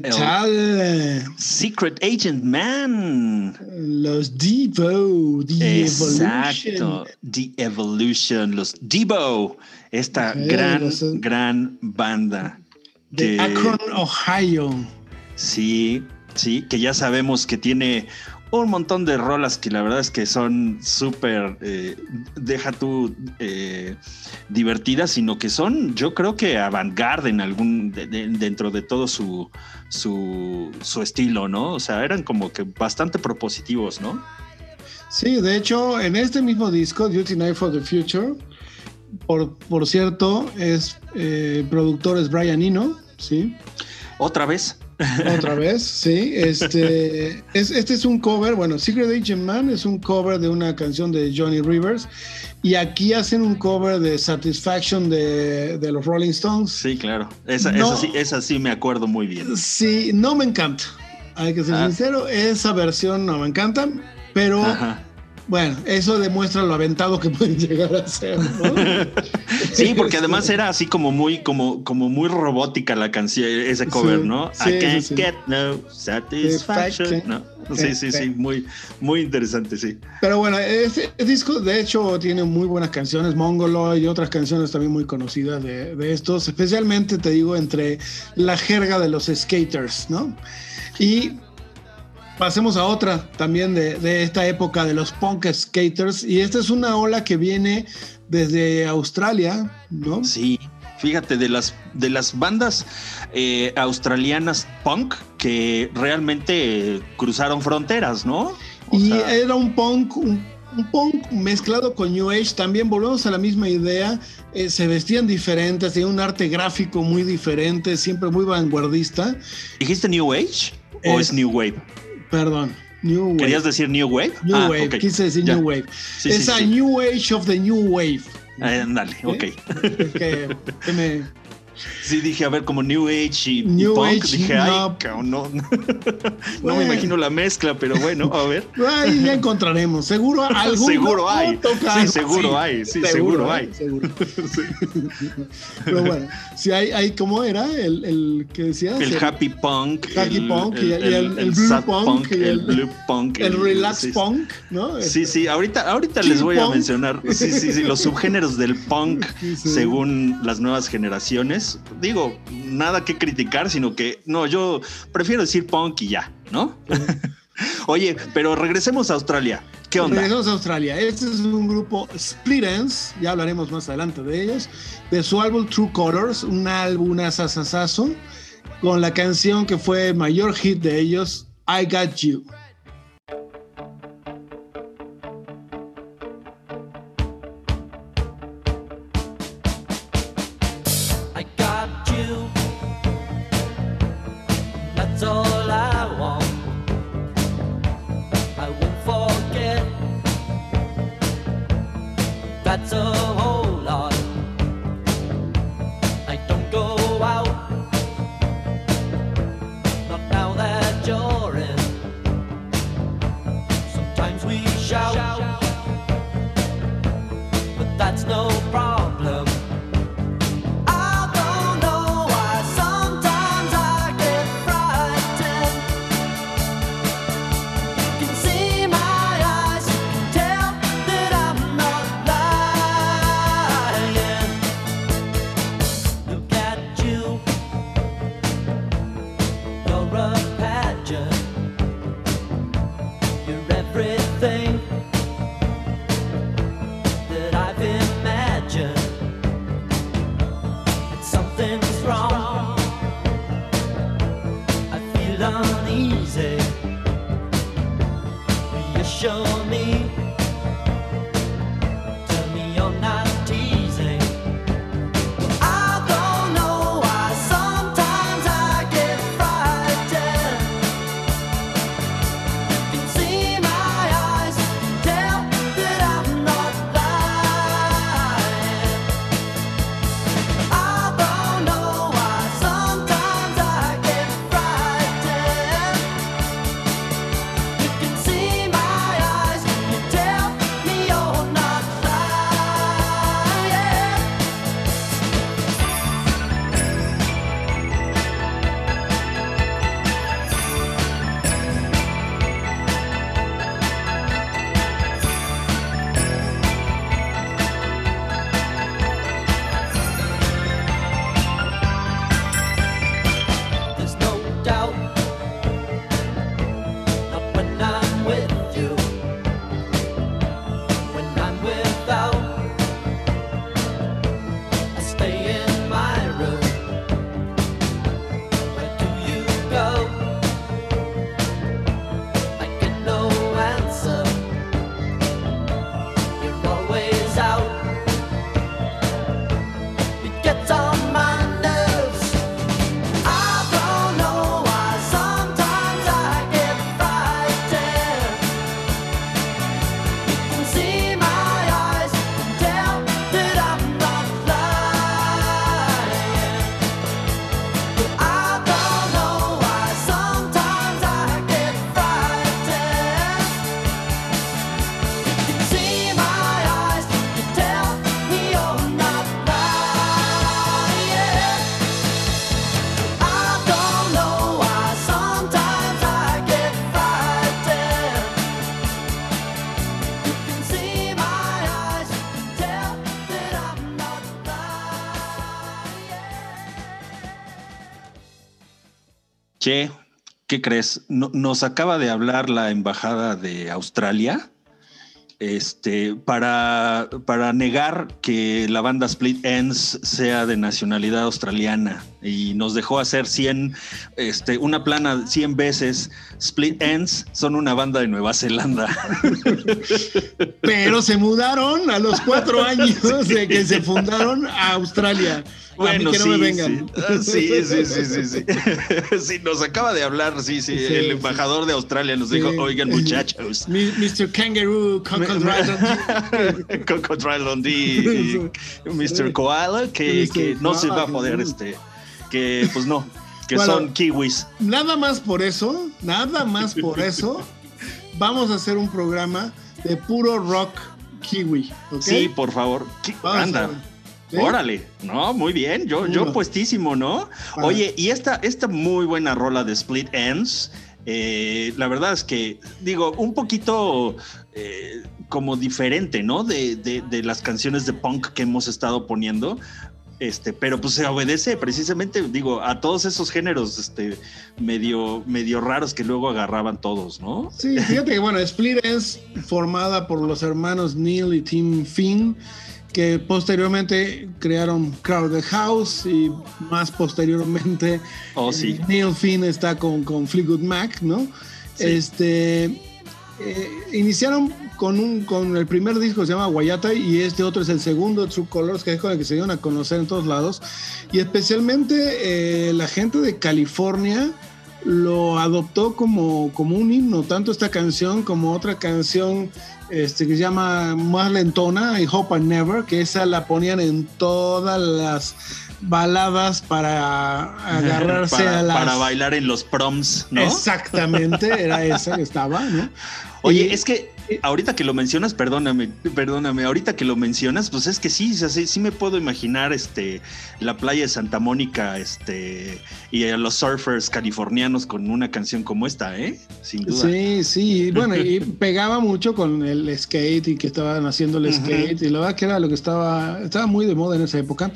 A: ¿Qué tal?
B: Secret Agent Man.
A: Los Devo, The
B: Exacto.
A: Evolution.
B: The Evolution, los Devo. Esta gran, gran banda.
A: De
B: que-
A: Akron, Ohio.
B: Sí, sí, que ya sabemos que tiene un montón de rolas que la verdad es que son súper, eh, deja tú eh, divertidas, sino que son, yo creo que avant-garde en algún, de- de- dentro de todo su, su, su estilo, ¿no? O sea, eran como que bastante propositivos, ¿no?
A: Sí, de hecho, en este mismo disco, Duty Night for the Future, por, por cierto, es eh, productor es Brian Eno, ¿sí?
B: Otra vez.
A: Otra vez, sí. Este es, este es un cover, bueno, Secret Agent Man es un cover de una canción de Johnny Rivers y aquí hacen un cover de Satisfaction de, de los Rolling Stones.
B: Sí, claro. Esa,
A: No.
B: esa, sí, esa sí me acuerdo muy bien.
A: Sí, no me encanta. Hay que ser
B: Ah.
A: sincero, esa versión no me encanta, pero
B: Ajá.
A: Bueno, eso demuestra lo aventado que pueden llegar a ser, ¿no?
B: Sí, porque además era así como muy, como, como muy robótica la canción, ese cover,
A: Sí,
B: ¿no?
A: sí,
B: I can't
A: sí,
B: get no satisfaction. ¿no? Sí, sí, sí, muy, muy interesante, sí.
A: Pero bueno, este disco de hecho tiene muy buenas canciones, Mongoloid y otras canciones también muy conocidas de, de estos, especialmente te digo entre la jerga de los skaters, ¿no? Y pasemos a otra también de, de esta época de los punk skaters y esta es una ola que viene desde Australia, ¿no?
B: Sí, fíjate, de las, de las bandas eh, australianas punk que realmente cruzaron fronteras, ¿no? O
A: Y
B: sea,
A: era un punk, un, un punk mezclado con New Age. También volvemos a la misma idea. eh, se vestían diferentes, tenían un arte gráfico muy diferente, siempre muy vanguardista.
B: ¿Dijiste New Age o
A: Es-
B: es New Wave?
A: Perdón, New Wave.
B: ¿Querías decir New Wave?
A: New
B: Ah,
A: Wave, quise decir
B: Ya.
A: New Wave.
B: Sí, sí,
A: Esa
B: sí.
A: New Age of the New Wave.
B: Ah, Dale, ok.
A: Es que, que me,
B: Sí, dije, a ver, como New Age y, y
A: New
B: punk.
A: Age,
B: dije, ay,
A: no.
B: cabrón, no. no
A: Bueno.
B: me imagino la mezcla, pero bueno, a ver.
A: Ahí ya encontraremos. Seguro algún
B: Seguro hay. Sí, seguro hay. Sí, seguro hay.
A: Seguro. Pero bueno, si hay, hay ¿cómo era? El, el que decías.
B: El happy punk.
A: Happy
B: el,
A: punk y el- el- el blue punk y
B: el,
A: el-
B: blue punk.
A: el relax punk, ¿no?
B: Sí, sí, ahorita, ahorita les voy a mencionar sí, sí, sí, los subgéneros del punk según las nuevas generaciones. Digo, nada que criticar, sino que no, yo prefiero decir punk y ya, ¿no? Oye, pero regresemos a Australia. ¿Qué onda?
E: Regresamos a Australia. Este es un grupo Split Ends, ya hablaremos más adelante de ellos, de su álbum True Colors, un álbum asasasazo, con la canción que fue el mayor hit de ellos, I Got You.
B: Che, ¿qué crees? No- nos acaba de hablar la embajada de Australia este, para, para negar que la banda Split Ends sea de nacionalidad australiana y nos dejó hacer 100, este, una plana 100 veces. Split Ends son una banda de Nueva Zelanda.
E: Pero se mudaron a los cuatro años de que se fundaron a Australia. A mí que no me vengan.
B: Sí. Ah, sí, sí, sí, sí, sí. Sí, nos acaba de hablar, sí, sí. El embajador de Australia nos dijo, oigan muchachos.
E: Mr. Kangaroo, Crocodile.
B: Dundee Mr. Koala, que, no se va a
E: Koala,
B: poder, este, que pues no, que
E: Bueno.
B: son kiwis.
E: Nada más por eso, nada más por eso, vamos a hacer un programa de puro rock kiwi.
B: Sí, por favor. ¿Qué-
E: Vamos a
B: Anda. Órale, no, muy bien, yo, yo puestísimo, ¿no? Oye, y esta, esta muy buena rola de Split Ends, eh, la verdad es que, digo, un poquito eh, como diferente, ¿no? De, de- de las canciones de punk que hemos estado poniendo, Este, pero pues se obedece precisamente, digo, a todos esos géneros este, medio, medio raros que luego agarraban todos, ¿no?
A: Sí, fíjate que bueno, Split es formada por los hermanos Neil y Tim Finn, que posteriormente crearon Crowded House y más posteriormente
B: Oh, sí.
A: Neil Finn está con, con Fleetwood Mac, ¿no?
B: Sí.
A: Este eh, iniciaron con un con el primer disco que se llama Guayata y este otro es el segundo True Colors que es con el que se dieron a conocer en todos lados y especialmente eh, la gente de California lo adoptó como, como un himno, tanto esta canción como otra canción este, que se llama más lentona, I Hope I Never, que esa la ponían en todas las baladas para agarrarse
B: para,
A: a las...
B: para bailar en los proms, ¿no?
A: Exactamente, era esa que estaba, ¿no?
B: Oye,
A: Y-
B: es que ahorita que lo mencionas, perdóname, perdóname, ahorita que lo mencionas, pues es que sí, sí, sí me puedo imaginar este la playa de Santa Mónica, este, y a los surfers californianos con una canción como esta, ¿eh? Sin duda.
A: Sí, sí, bueno, y pegaba mucho con el skate y que estaban haciendo el skate, y la verdad que era lo que estaba, estaba muy de moda en esa época.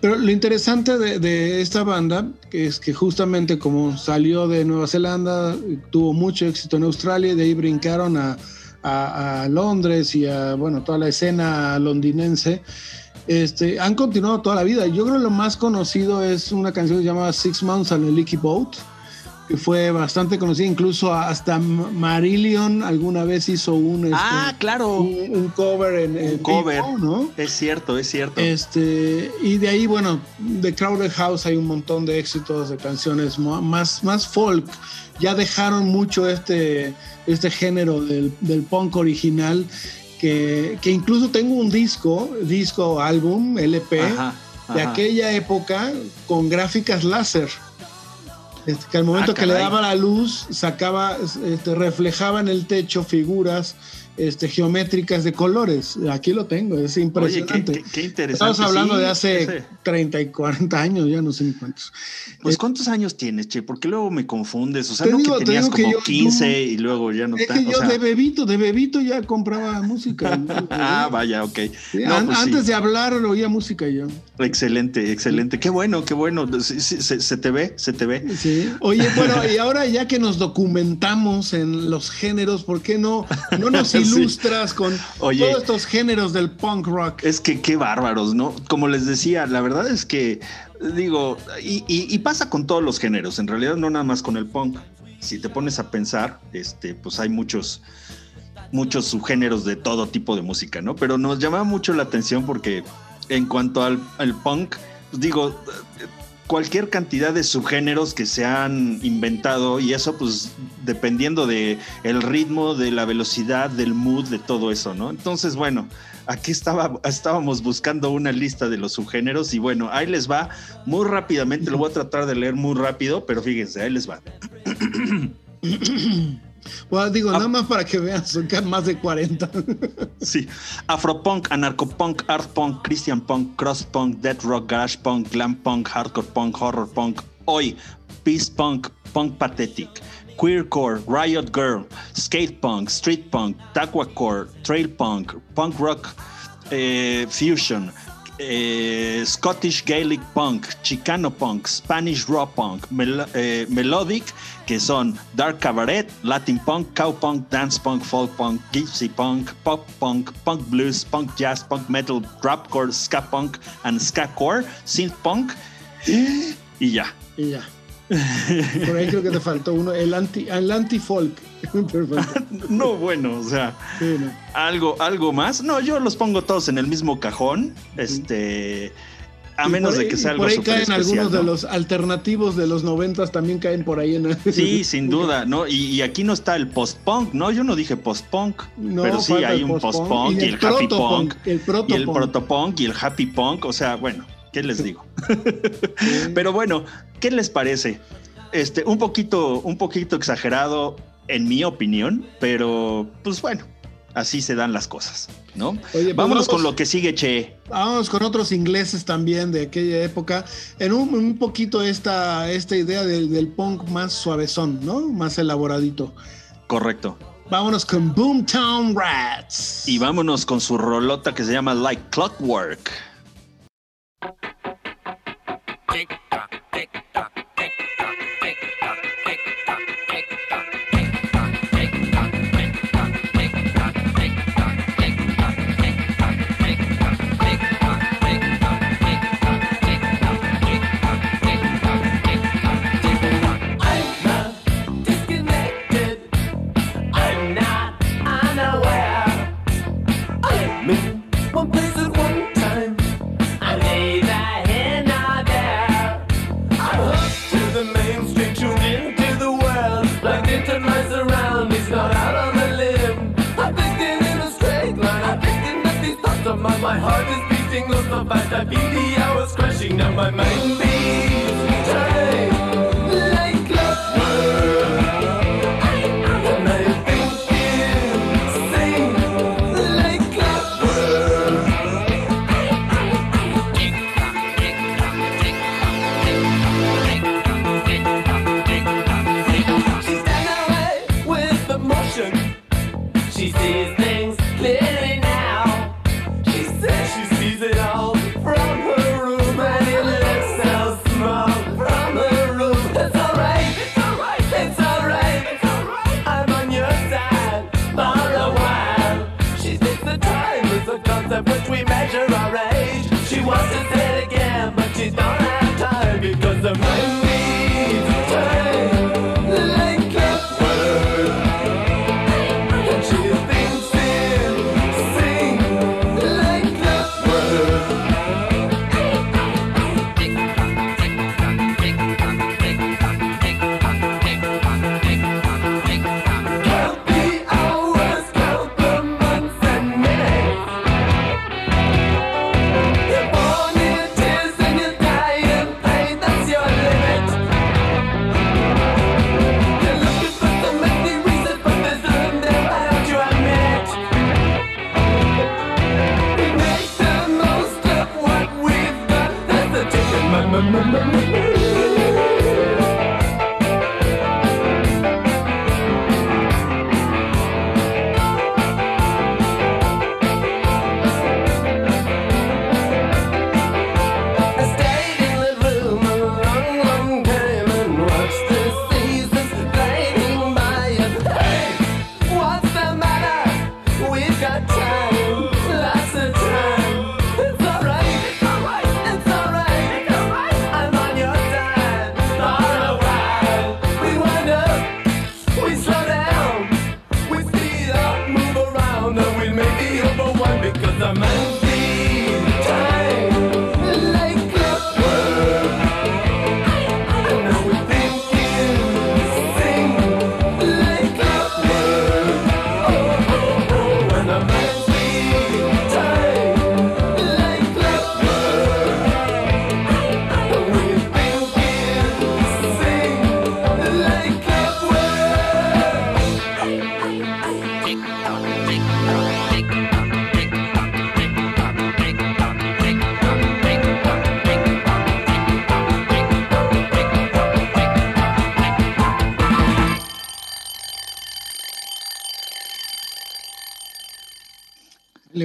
A: Pero lo interesante de, de esta banda es que justamente como salió de Nueva Zelanda, tuvo mucho éxito en Australia, y de ahí brincaron a, a- a Londres y a, bueno, toda la escena londinense. Este, han continuado toda la vida. Yo creo que lo más conocido es una canción que se llama Six Months on a Leaky Boat, que fue bastante conocida, incluso hasta Marillion alguna vez hizo un, este,
B: Ah, claro.
A: un, un cover en, en
B: cover.
A: vivo, ¿no?
B: Es cierto, es cierto.
A: Este, y de ahí, bueno, de Crowded House hay un montón de éxitos de canciones más, más folk. Ya dejaron mucho este, este género del, del punk original, que, que incluso tengo un disco, disco, álbum, LP,
B: Ajá,
A: de aquella época con gráficas láser. Este, que al momento
B: Ah,
A: que le daba la luz, sacaba, este, reflejaba en el techo figuras este, geométricas de colores. Aquí lo tengo, es
B: Oye,
A: impresionante.
B: qué, qué- qué interesante.
A: Estamos hablando
B: Sí,
A: de hace
B: ese.
A: 30 y 40 años, ya no sé ni cuántos.
B: Pues ¿cuántos años tienes, Che? Porque luego me confundes. O sea, no
A: digo-
B: que
A: te
B: tenías
A: que
B: como
A: yo-
B: 15 y luego ya no
A: Es que
B: o
A: yo
B: sea-
A: de bebito, de bebito ya compraba música.
B: Ah, vaya, ok.
A: Sí,
B: No,
A: an-
B: pues sí.
A: antes de hablar oía música yo.
B: Excelente, excelente. Qué bueno, qué bueno. Se, se te ve, se te ve.
A: Sí. Oye, bueno, y ahora ya que nos documentamos en los géneros, ¿por qué no, no nos
B: Sí.
A: ilustras con
B: Oye.
A: todos estos géneros del punk rock?
B: Es que qué bárbaros, ¿no? Como les decía, la verdad es que, digo, y, y- y pasa con todos los géneros, en realidad no nada más con el punk. Si te pones a pensar, este, pues hay muchos, muchos subgéneros de todo tipo de música, ¿no? Pero nos llama mucho la atención porque en cuanto al, al punk, pues digo, cualquier cantidad de subgéneros que se han inventado y eso pues dependiendo de el ritmo, de la velocidad, del mood, de todo eso, ¿no? Entonces, bueno, aquí estaba, estábamos buscando una lista de los subgéneros y bueno, ahí les va muy rápidamente, lo voy a tratar de leer muy rápido, pero fíjense, ahí les va.
A: Bueno, digo,
B: Ah.
A: nada más para que vean, son más de 40.
B: Sí. Afropunk, anarcopunk, art punk, christian punk, cross punk, death rock, garage punk, glam punk, hardcore punk, horror punk, hoy, peace punk, punk pathetic, queercore, riot girl, skate punk, street punk, taquacore, trail punk, punk rock, eh, fusion, eh, Scottish Gaelic Punk, Chicano Punk, Spanish Raw Punk, eh, Melodic, que son Dark Cabaret, Latin Punk, Cowpunk, Dance Punk, Folk Punk, Gypsy Punk, Pop Punk, Punk Blues, Punk Jazz, Punk Metal, Rapcore, Ska Punk, and Skacore, Synth Punk, y
A: y ya. Por ahí creo que te faltó uno, el anti, el anti-folk. Perfecto.
B: No, bueno, o sea,
A: Sí, no.
B: algo, algo más. No, yo los pongo todos en el mismo cajón. Este. A
A: Y
B: menos de que sea
A: y
B: algo
A: Por ahí caen
B: especial,
A: algunos de los alternativos de los noventas, también caen por ahí en el-
B: Sí, sin duda, ¿no? Y, y aquí no está el post-punk, ¿no? Yo no dije post-punk,
A: No,
B: pero sí hay un
A: post-punk
B: post-punk y, el, happy punk,
A: el
B: y el
A: protopunk.
B: protopunk y el happy punk, o sea, bueno, ¿qué les digo? Pero bueno, ¿qué les parece? Este, un poquito, un poquito exagerado en mi opinión, pero pues bueno, así se dan las cosas, ¿no?
A: Oye, pues
B: Vámonos con
A: vamos-
B: lo que sigue, Che.
A: Vamos con otros ingleses también de aquella época. En un, un poquito esta, esta idea del, del punk más suavezón, ¿no? Más elaboradito.
B: Correcto.
A: Vámonos con Boomtown Rats.
B: Y vámonos con su rolota que se llama Like Clockwork.
C: Thank you. Beating oh so fast I feel the hours crashing Now my mind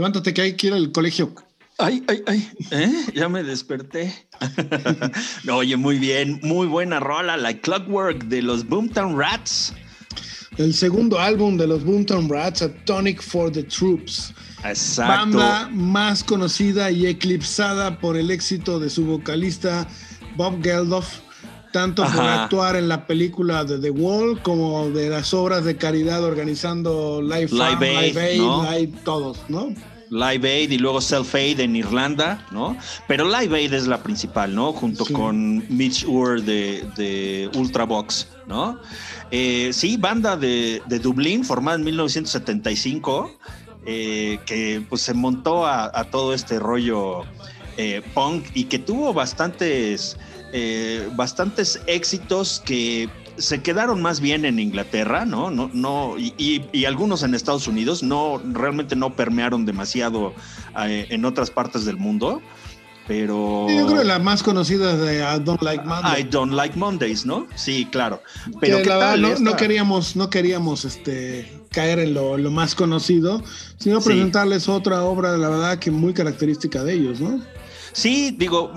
A: Levántate que hay que ir al colegio.
B: Ay, ay, ay, ¿eh? ya me desperté. No, Oye, muy bien, muy buena rola, la Clockwork de los Boomtown Rats.
A: El segundo álbum de los Boomtown Rats, A Tonic for the Troops.
B: Exacto.
A: Banda más conocida y eclipsada por el éxito de su vocalista Bob Geldof, tanto por actuar en la película de The Wall como de las obras de caridad organizando Live, Farm,
B: Aid,
A: Live Aid,
B: ¿no?
A: Live todos, ¿no?
B: Live Aid y luego Self Aid en Irlanda, ¿no? Pero Live Aid es la principal, ¿no? Junto
A: Sí.
B: con Mitch Ure de, de Ultravox, ¿no? Eh, sí, banda de, de Dublín, formada en 1975, eh, que pues se montó a, a todo este rollo eh, punk y que tuvo bastantes, bastantes éxitos que se quedaron más bien en Inglaterra, ¿no? no, no y, y- y algunos en Estados Unidos, no, realmente no permearon demasiado eh, en otras partes del mundo, pero...
A: Yo creo que la más conocida es de I Don't Like Monday.
B: I don't like Mondays, ¿no? Sí, claro.
A: que
B: Pero ¿qué
A: la verdad
B: tal
A: no, no queríamos, no queríamos este, caer en lo, lo más conocido, sino
B: Sí.
A: presentarles otra obra, la verdad, que muy característica de ellos, ¿no?
B: Sí, digo,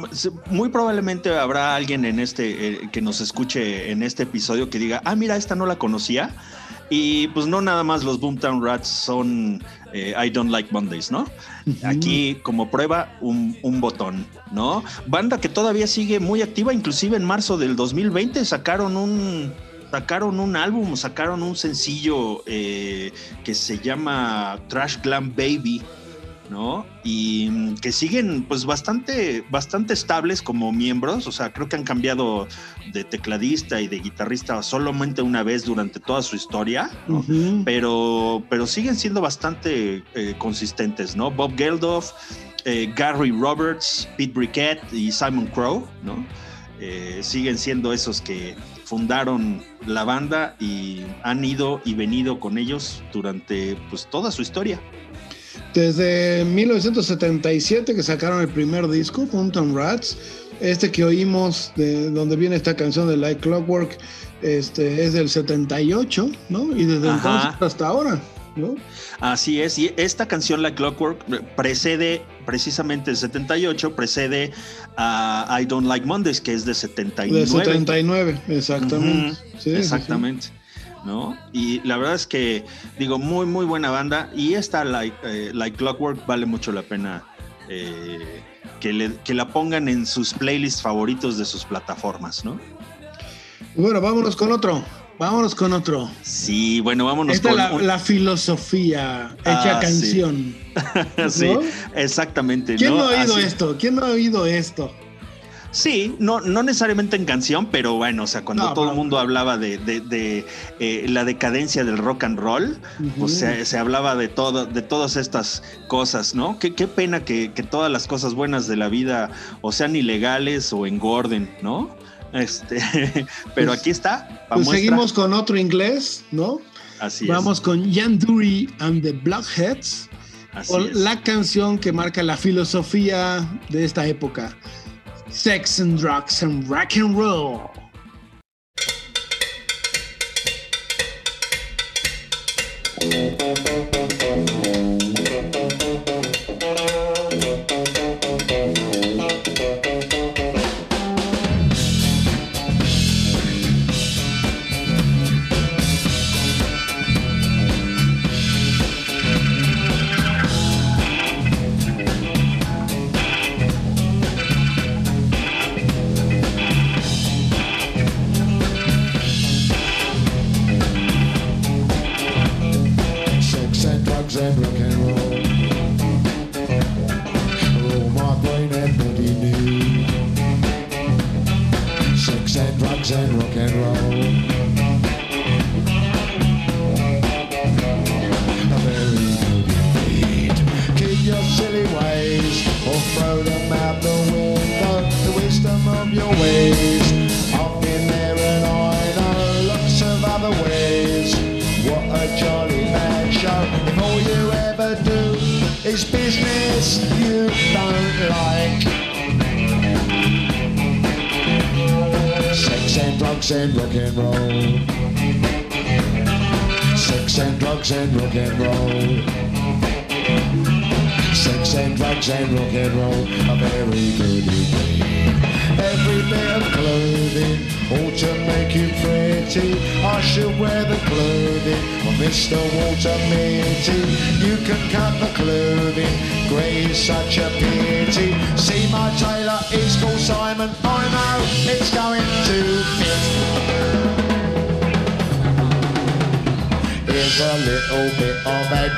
B: muy probablemente habrá alguien en este eh, que nos escuche en este episodio que diga, ah, mira, esta no la conocía. Y pues no nada más los Boomtown Rats son eh, I Don't Like Mondays, ¿no? Aquí como prueba un, un botón, ¿no? Banda que todavía sigue muy activa, inclusive en marzo del 2020 sacaron un sacaron un álbum, sacaron un sencillo eh, que se llama Trash Glam Baby, ¿no? Y mm, que siguen pues bastante, bastante estables como miembros, o sea, creo que han cambiado de tecladista y de guitarrista solamente una vez durante toda su historia, pero, pero siguen siendo bastante eh, consistentes, ¿no? Bob Geldof, eh, Gary Roberts, Pete Briquette y Simon Crow, ¿no? Eh, siguen siendo esos que fundaron la banda y han ido y venido con ellos durante pues toda su historia.
A: Desde 1977 que sacaron el primer disco, Fountain Rats, este que oímos de donde viene esta canción de Like Clockwork, este es del 78, ¿no? Y desde
B: Ajá.
A: entonces hasta ahora, ¿no?
B: Así es, y esta canción, La Clockwork, precede precisamente el 78, precede a I Don't Like Mondays, que es de 79.
A: De 79, exactamente.
B: Ujú,
A: Sí, sí, sí.
B: ¿No? Y la verdad es que, digo, muy, muy buena banda. Y esta, Like, eh, Like Clockwork, vale mucho la pena eh, que, le- que la pongan en sus playlists favoritos de sus plataformas, ¿no?
A: Bueno, vámonos con otro. Vámonos con otro.
B: Sí, bueno, vámonos
A: Esta
B: con
A: la,
B: un-
A: la filosofía hecha
B: Ah,
A: canción.
B: sí,
A: ¿no?
B: exactamente.
A: ¿Quién no, ha oído
B: Así-
A: esto? ¿Quién no ha oído esto?
B: Sí, no, no necesariamente en canción, pero bueno, o sea, cuando
A: No,
B: todo el mundo hablaba de, de- de, eh, la decadencia del rock and roll, pues se, se hablaba de todo, de todas estas cosas, ¿no? Qué, qué pena que, que todas las cosas buenas de la vida o sean ilegales o engorden, ¿no? Este, pero
A: Pues-
B: aquí está.
A: Pues
B: muestra.
A: seguimos con otro inglés, ¿no?
B: Así
A: Vamos con Jan Dury and the Blockheads.
B: Así es.
A: la canción que marca la filosofía de esta época. Sex and drugs and rock and roll.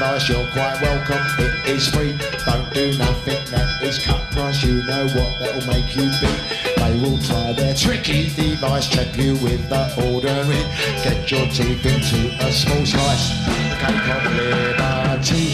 F: Advice, you're quite welcome. It is free, don't do nothing that is cut price. You know what that'll make you be. They will try their tricky device, trap you with the ordinary. Get your teeth into a small slice. The cake of liberty.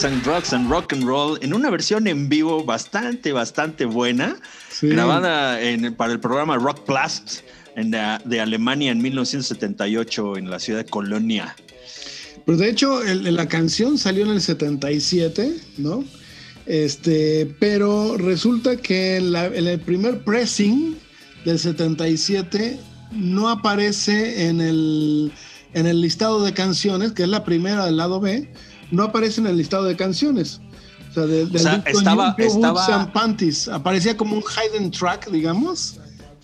F: Sex and Drugs and Rock and Roll
B: en una versión en vivo bastante, bastante buena,
A: Sí.
B: grabada en- para el programa Rock Blast en la- de Alemania en 1978 en la ciudad de Colonia.
A: Pues de hecho, el- la canción salió en el 77, ¿no? Este, pero resulta que la- en el primer pressing del 77 no aparece en el, en el listado de canciones, que es la primera del lado B, no aparece en el listado de canciones. O sea, de- del
B: sea,
A: disco
B: estaba-
A: New Boots
B: estaba-
A: and Panties. Aparecía como un hidden track, digamos.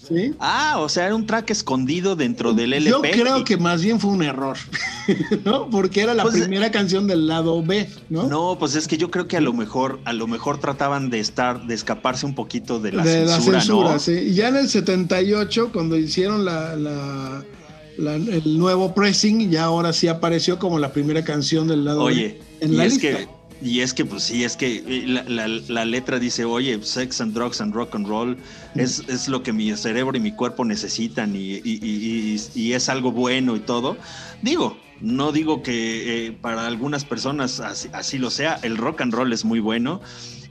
A: ¿Sí?
B: Ah, o sea, era un track escondido dentro del LP.
A: Yo creo
B: y-
A: que más bien fue un error, ¿no? Porque era la
B: Pues,
A: primera canción del lado B, ¿no?
B: No, pues es que yo creo que a lo mejor, a lo mejor trataban de estar, de escaparse un poquito de la
A: de
B: censura,
A: la censura,
B: ¿no?
A: sí. Y ya en el 78, cuando hicieron la, la- la- el nuevo pressing, ya ahora sí apareció como la primera canción del lado
B: Oye,
A: B en
B: y
A: la
B: es
A: lista.
B: que, y es que, pues sí, es que eh, la, la- la letra dice, oye, sex and drugs and rock and roll es, es lo que mi cerebro y mi cuerpo necesitan y, y- y- y- y es algo bueno y todo. Digo, no digo que eh, para algunas personas así, así lo sea, el rock and roll es muy bueno.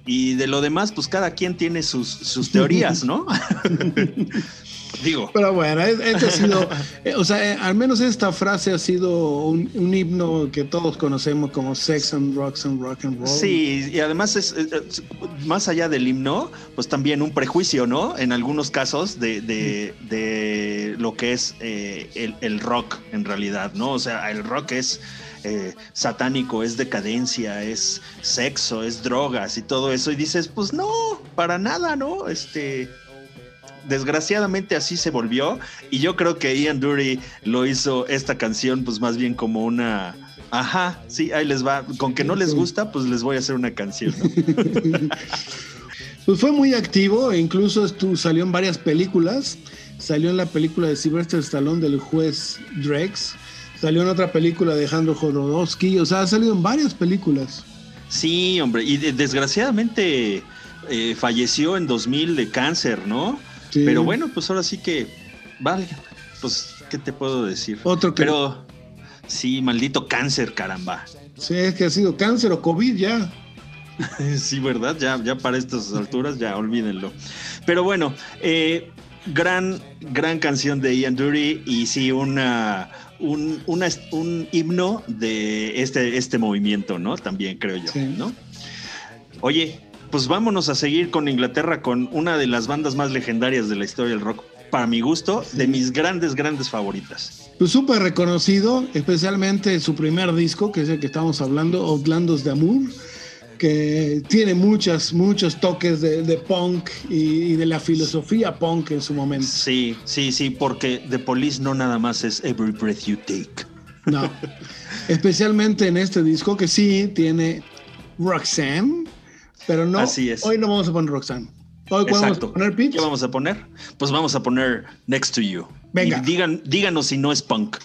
B: Y de lo demás, pues cada quien tiene sus, sus teorías, ¿no? Digo,
A: Pero bueno, es- este ha sido, eh, o sea, eh, al menos esta frase ha sido un, un himno que todos conocemos como Sex and Rocks and Rock and Roll.
B: Sí, y además es, es- es- más allá del himno, pues también un prejuicio, ¿no? En algunos casos de, de- de lo que es eh, el, el rock en realidad, ¿no? O sea, el rock es eh, satánico, es decadencia, es sexo, es drogas y todo eso. Y dices, pues no, para nada, ¿no? Este. Desgraciadamente así se volvió y yo creo que Ian Dury lo hizo esta canción pues más bien como una Ajá, sí, ahí les va. Con que no les gusta, pues les voy a hacer una canción. ¿no?
A: Pues fue muy activo, e incluso estu- salió en varias películas. Salió en la película de Sylvester Stallone del juez Drex. Salió en otra película de Alejandro Jodorowsky. O sea, ha salido en varias películas.
B: Sí, hombre, y de- desgraciadamente eh, falleció en 2000 de cáncer, ¿no?
A: Sí.
B: Pero bueno, pues ahora sí que, vale, pues, ¿qué te puedo decir?
A: Otro que-
B: Pero, sí, maldito cáncer, caramba.
A: Sí, es que ha sido cáncer o COVID ya.
B: Sí, ¿verdad? Ya, ya para estas alturas, ya olvídenlo. Pero bueno, eh, gran, gran canción de Ian Dury y sí, una, un, una- un himno de este, este movimiento, ¿no? También creo yo,
A: Sí.
B: ¿no? Oye, pues vámonos a seguir con Inglaterra, con una de las bandas más legendarias de la historia del rock, para mi gusto, de mis grandes, grandes favoritas.
A: Pues súper reconocido, especialmente su primer disco, que es el que estamos hablando, Outlandos de Amour, que tiene muchas, muchos toques de, de punk y, y de la filosofía punk en su momento.
B: Sí, sí, sí, porque The Police no nada más es Every Breath You Take.
A: No. Especialmente en este disco que sí tiene Roxanne, pero no.
B: Así es.
A: Hoy no vamos a poner Roxanne. Hoy vamos a poner Pitch.
B: ¿Qué vamos a poner? Pues vamos a poner Next to You.
A: Venga.
B: Y digan, díganos si no es punk.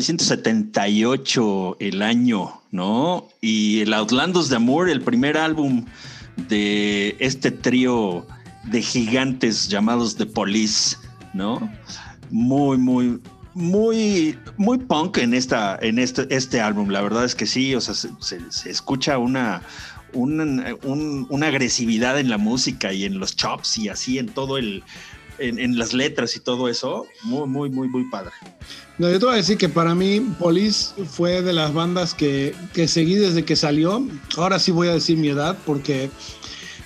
B: 1978 el año, ¿no? Y el Outlandos de Amor, el primer álbum de este trío de gigantes llamados The Police, ¿no? Muy, muy, muy, muy punk en esta, en este, este álbum. La verdad es que sí, o sea, se, escucha una, una, un- una agresividad en la música y en los chops y así en todo el, en, las letras y todo eso. Muy, muy, muy, muy padre.
A: No, yo te voy a decir que para mí Police fue de las bandas que, que seguí desde que salió. Ahora sí voy a decir mi edad porque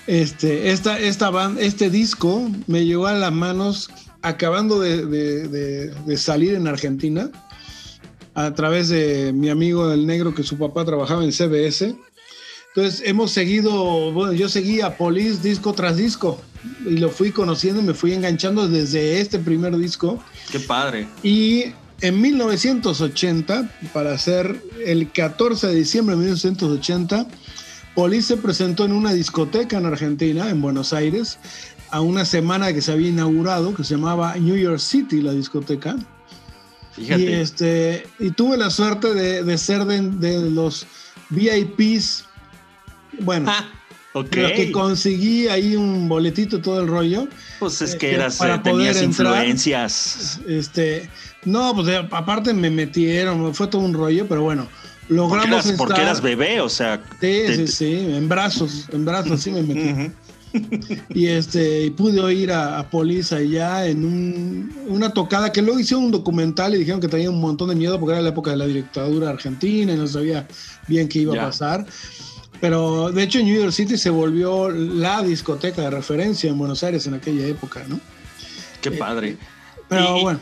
A: este, esta, esta banda, este disco me llegó a las manos acabando de- de- de salir en Argentina a través de mi amigo el negro que su papá trabajaba en CBS. Entonces hemos seguido, bueno, yo seguí a Police disco tras disco y lo fui conociendo y me fui enganchando desde este primer disco.
B: Qué padre.
A: Y en 1980, para ser el 14 de diciembre de 1980, Police se presentó en una discoteca en Argentina, en Buenos Aires, a una semana que se había inaugurado, que se llamaba New York City, la discoteca.
B: Fíjate.
A: Y, este, y tuve la suerte de, de ser de, de los VIPs, bueno,
B: Ah, ok.
A: de los que conseguí ahí un boletito y todo el rollo.
B: Pues es que eras,
A: para
B: eh, tenías
A: poder entrar.
B: influencias.
A: Este, no, pues eh, aparte me metieron, fue todo un rollo, pero bueno,
B: Porque
A: logramos
B: porque eras bebé, o sea.
A: Sí,
B: te-
A: sí, sí, en brazos, en brazos sí me metí. Y este, y pude ir a, a Police allá en un- una tocada que luego hicieron un documental y dijeron que tenía un montón de miedo porque era la época de la dictadura argentina y no sabía bien qué iba
B: Ya.
A: a pasar. Pero de hecho en New York City se volvió la discoteca de referencia en Buenos Aires en aquella época, ¿no?
B: Qué padre.
A: Pero
B: Y-
A: bueno,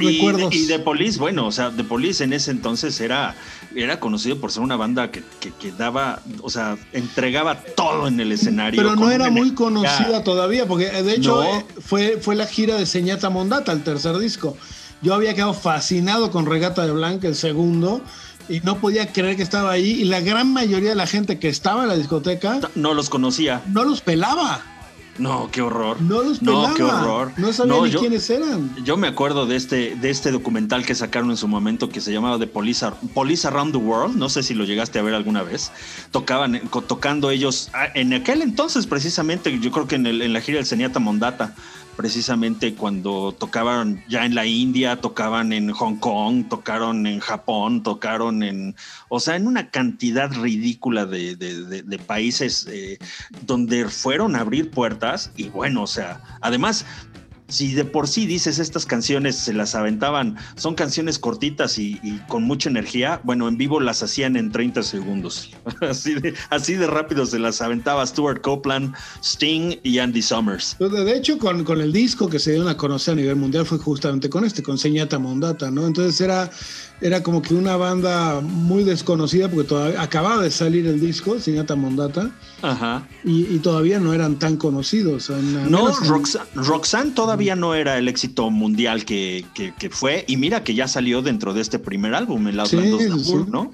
B: Y,
A: recuerdos.
B: y The Police, bueno, o sea, The Police en ese entonces era, era conocido por ser una banda que, que- que daba, o sea, entregaba todo en el escenario.
A: Pero no era muy conocida todavía, porque eh, de hecho
B: No.
A: eh, fue, fue la gira de Señata Mondata, el tercer disco. Yo había quedado fascinado con Regata de Blanca, el segundo, y no podía creer que estaba ahí. Y la gran mayoría de la gente que estaba en la discoteca
B: No los conocía.
A: no los pelaba.
B: No, qué horror.
A: No los pelaba.
B: No, qué horror.
A: No sabía
B: No,
A: ni
B: yo-
A: quiénes eran.
B: Yo me acuerdo de este, de este documental que sacaron en su momento que se llamaba The Police, Ar- Police Around the World. No sé si lo llegaste a ver alguna vez. Tocaban, co- tocando ellos ah, en aquel entonces, precisamente, yo creo que en, el- en la gira del Zenyatta Mondata, precisamente cuando tocaban ya en la India, tocaban en Hong Kong, tocaron en Japón, tocaron en, o sea, en una cantidad ridícula de, países eh, donde fueron a abrir puertas y bueno, o sea, además si de por sí dices estas canciones se las aventaban, son canciones cortitas y, con mucha energía, bueno, en vivo las hacían en 30 segundos. Así de, rápido se las aventaba Stuart Copeland, Sting y Andy Summers.
A: De hecho, con, el disco que se dieron a conocer a nivel mundial fue justamente con este, con Señata Mondata, ¿no? Entonces era, era como que una banda muy desconocida porque todavía acababa de salir el disco, Señata Mondata,
B: Ajá.
A: y, y todavía no eran tan conocidos. en-
B: No,
A: en-
B: Roxanne, Roxanne todavía no era el éxito mundial que, que- que fue, y mira que ya salió dentro de este primer álbum, el Outlandos
A: sí, sí.
B: ¿no?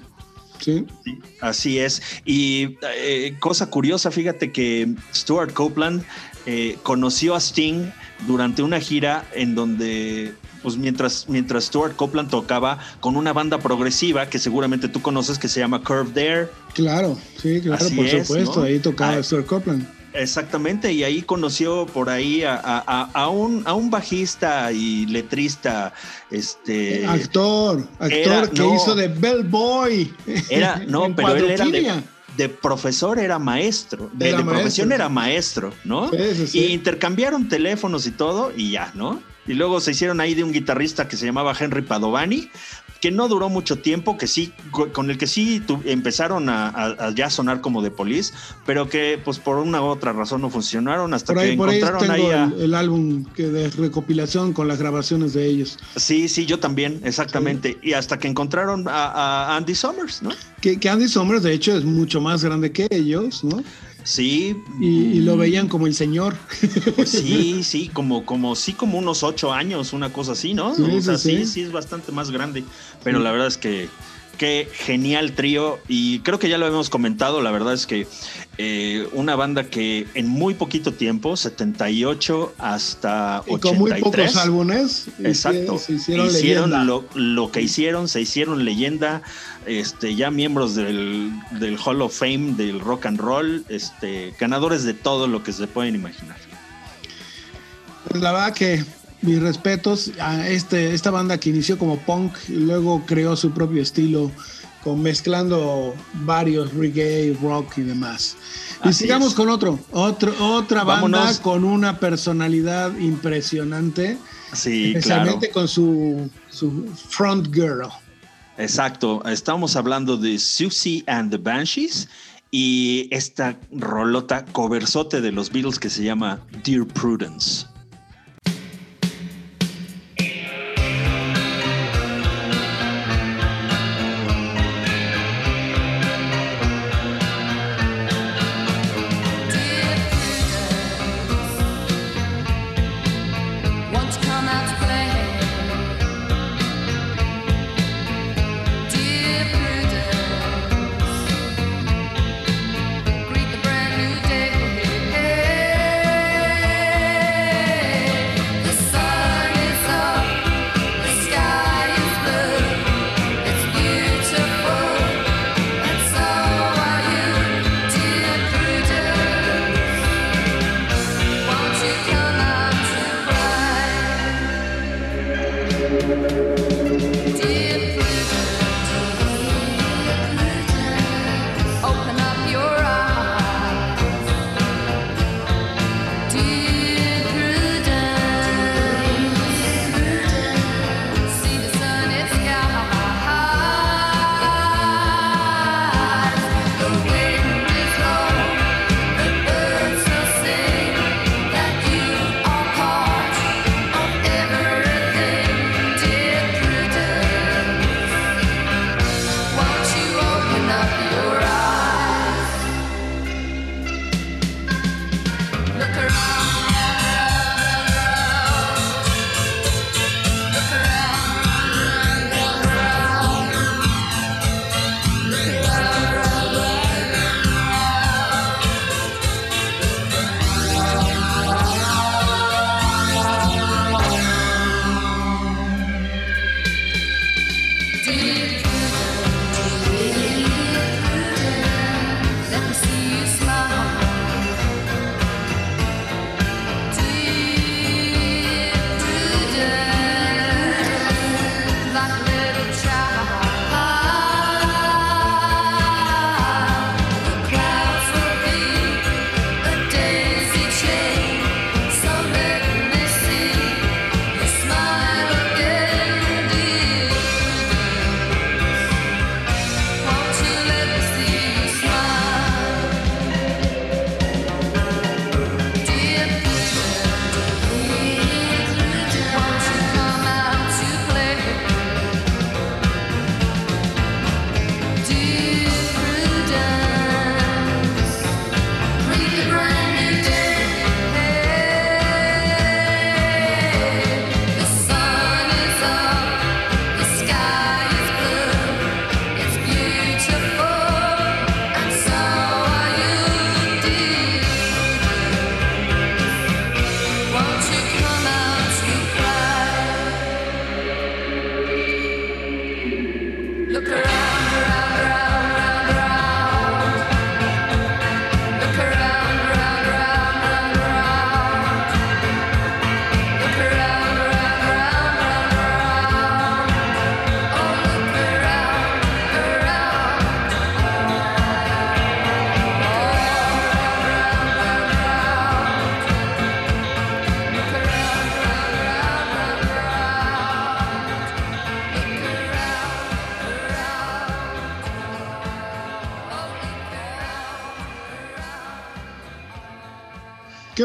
A: Sí.
B: Sí, Así es. Y eh, cosa curiosa, fíjate que Stuart Copeland eh, conoció a Sting durante una gira en donde, pues mientras, mientras Stuart Copeland tocaba con una banda progresiva que seguramente tú conoces que se llama Curved Air.
A: Claro, sí, claro,
B: Así
A: por
B: es,
A: supuesto.
B: ¿no?
A: Ahí tocaba
B: Ah,
A: Stuart Copeland.
B: Exactamente, y ahí conoció por ahí a, a- a- un, a un bajista y letrista, este...
A: actor, actor
B: era-
A: que
B: no.
A: hizo de Bellboy.
B: Era, no, pero él era de, de profesor, era maestro. De,
A: Era
B: de profesión
A: maestro.
B: era maestro, ¿no?
A: Sí, sí, sí.
B: Y intercambiaron teléfonos y todo, y ya, ¿no? Y luego se hicieron ahí de un guitarrista que se llamaba Henry Padovani, que no duró mucho tiempo, que sí, co- con el que sí tu- empezaron a, a- a ya sonar como de Police, pero que pues por una u otra razón no funcionaron hasta que
A: ahí
B: encontraron ahí a...
A: el, el álbum que de recopilación con las grabaciones de ellos.
B: Sí, sí, yo también, exactamente. Y hasta que encontraron a, a Andy Summers, ¿no?
A: Que, que Andy Summers, de hecho, es mucho más grande que ellos, ¿no?
B: Sí.
A: Y, y lo veían como el señor.
B: Pues sí, sí, como, como, sí, como unos ocho años, una cosa así, ¿no?
A: Sí,
B: o sea,
A: sí.
B: sí, es bastante más grande. Pero la verdad es que,
G: qué genial trío. Y creo que ya lo habíamos comentado. La verdad es que eh, una banda que en muy poquito tiempo, 78 hasta
A: Y
G: 83.
A: con muy pocos álbumes.
G: Exacto.
A: Se hicieron,
G: lo, lo que hicieron, se hicieron leyenda, este, ya miembros del, del Hall of Fame, del rock and roll, este, ganadores de todo lo que se pueden imaginar.
A: Pues la verdad que mis respetos a este, esta banda que inició como punk y luego creó su propio estilo con mezclando varios reggae, rock y demás. Y sigamos
G: es.
A: con otro, otro otra banda
G: Vámonos.
A: con una personalidad impresionante,
G: Sí, claro.
A: especialmente con su, su front girl.
G: Exacto. Estamos hablando de Susie and the Banshees y esta rolota coversote de los Beatles que se llama Dear Prudence.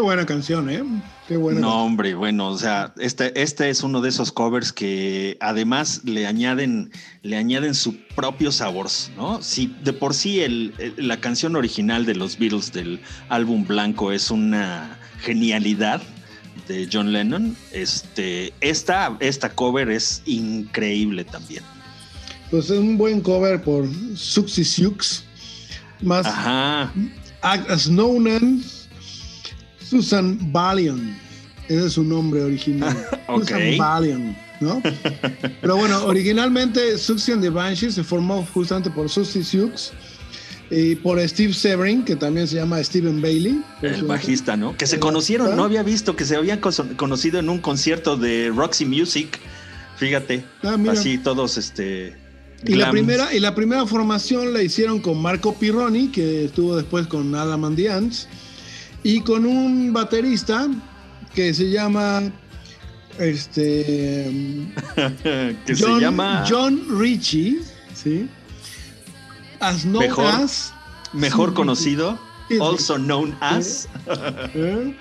A: Buena canción, ¿eh? Qué buena
G: No,
A: canción.
G: hombre, bueno, o sea, este, este es uno de esos covers que además le añaden, le añaden su propio sabor, ¿no? Si de por sí el- el- la canción original de los Beatles del álbum blanco es una genialidad de John Lennon, este, esta, esta cover es increíble también.
A: pues es un buen cover por Suxy Sux, más
B: Ajá.
A: as as Susan Valion. Ese es su nombre original. Susan Valion, ¿no? Pero bueno, originalmente Suxy and the Banshee se formó justamente por Susie Sux y por Steve Severin, que también se llama Steven Bailey.
B: El bajista, ¿no? Que se
A: El
B: conocieron, no había visto que se habían conocido en un concierto de Roxy Music. Fíjate,
A: Ah,
B: así todos este.
A: Y la, primera, y la primera formación la hicieron con Marco Pirroni, que estuvo después con Adam and the Ants, y con un baterista que se llama este
B: que
A: John,
B: se llama
A: John Ritchie, ¿sí? As known
B: Mejor.
A: as,
B: mejor
A: Sí,
B: conocido,
A: sí,
B: also known as
A: ¿eh?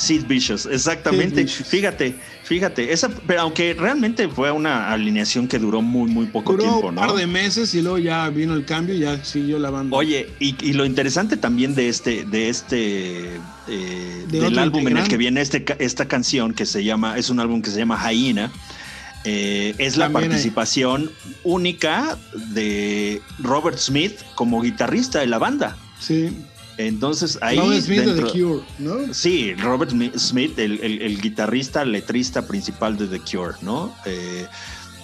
B: Sid Vicious. Exactamente.
A: Sid.
B: Fíjate, fíjate. Esa, pero aunque realmente fue una alineación que duró muy, muy poco
A: Duró
B: tiempo,
A: un
B: ¿no?
A: par de meses y luego ya vino el cambio y ya siguió la banda.
B: Oye, y, y lo interesante también de este, de este, eh,
A: De
B: del álbum en el que viene este, esta canción que se llama, es un álbum que se llama Hyena, eh, es la
A: También hay-
B: participación única de Robert Smith como guitarrista de la banda.
A: sí.
B: Entonces ahí
A: Robert Smith de The Cure, ¿no?
B: Sí, Robert Mi- Smith, el, el- el guitarrista, letrista principal de The Cure, ¿no? Eh,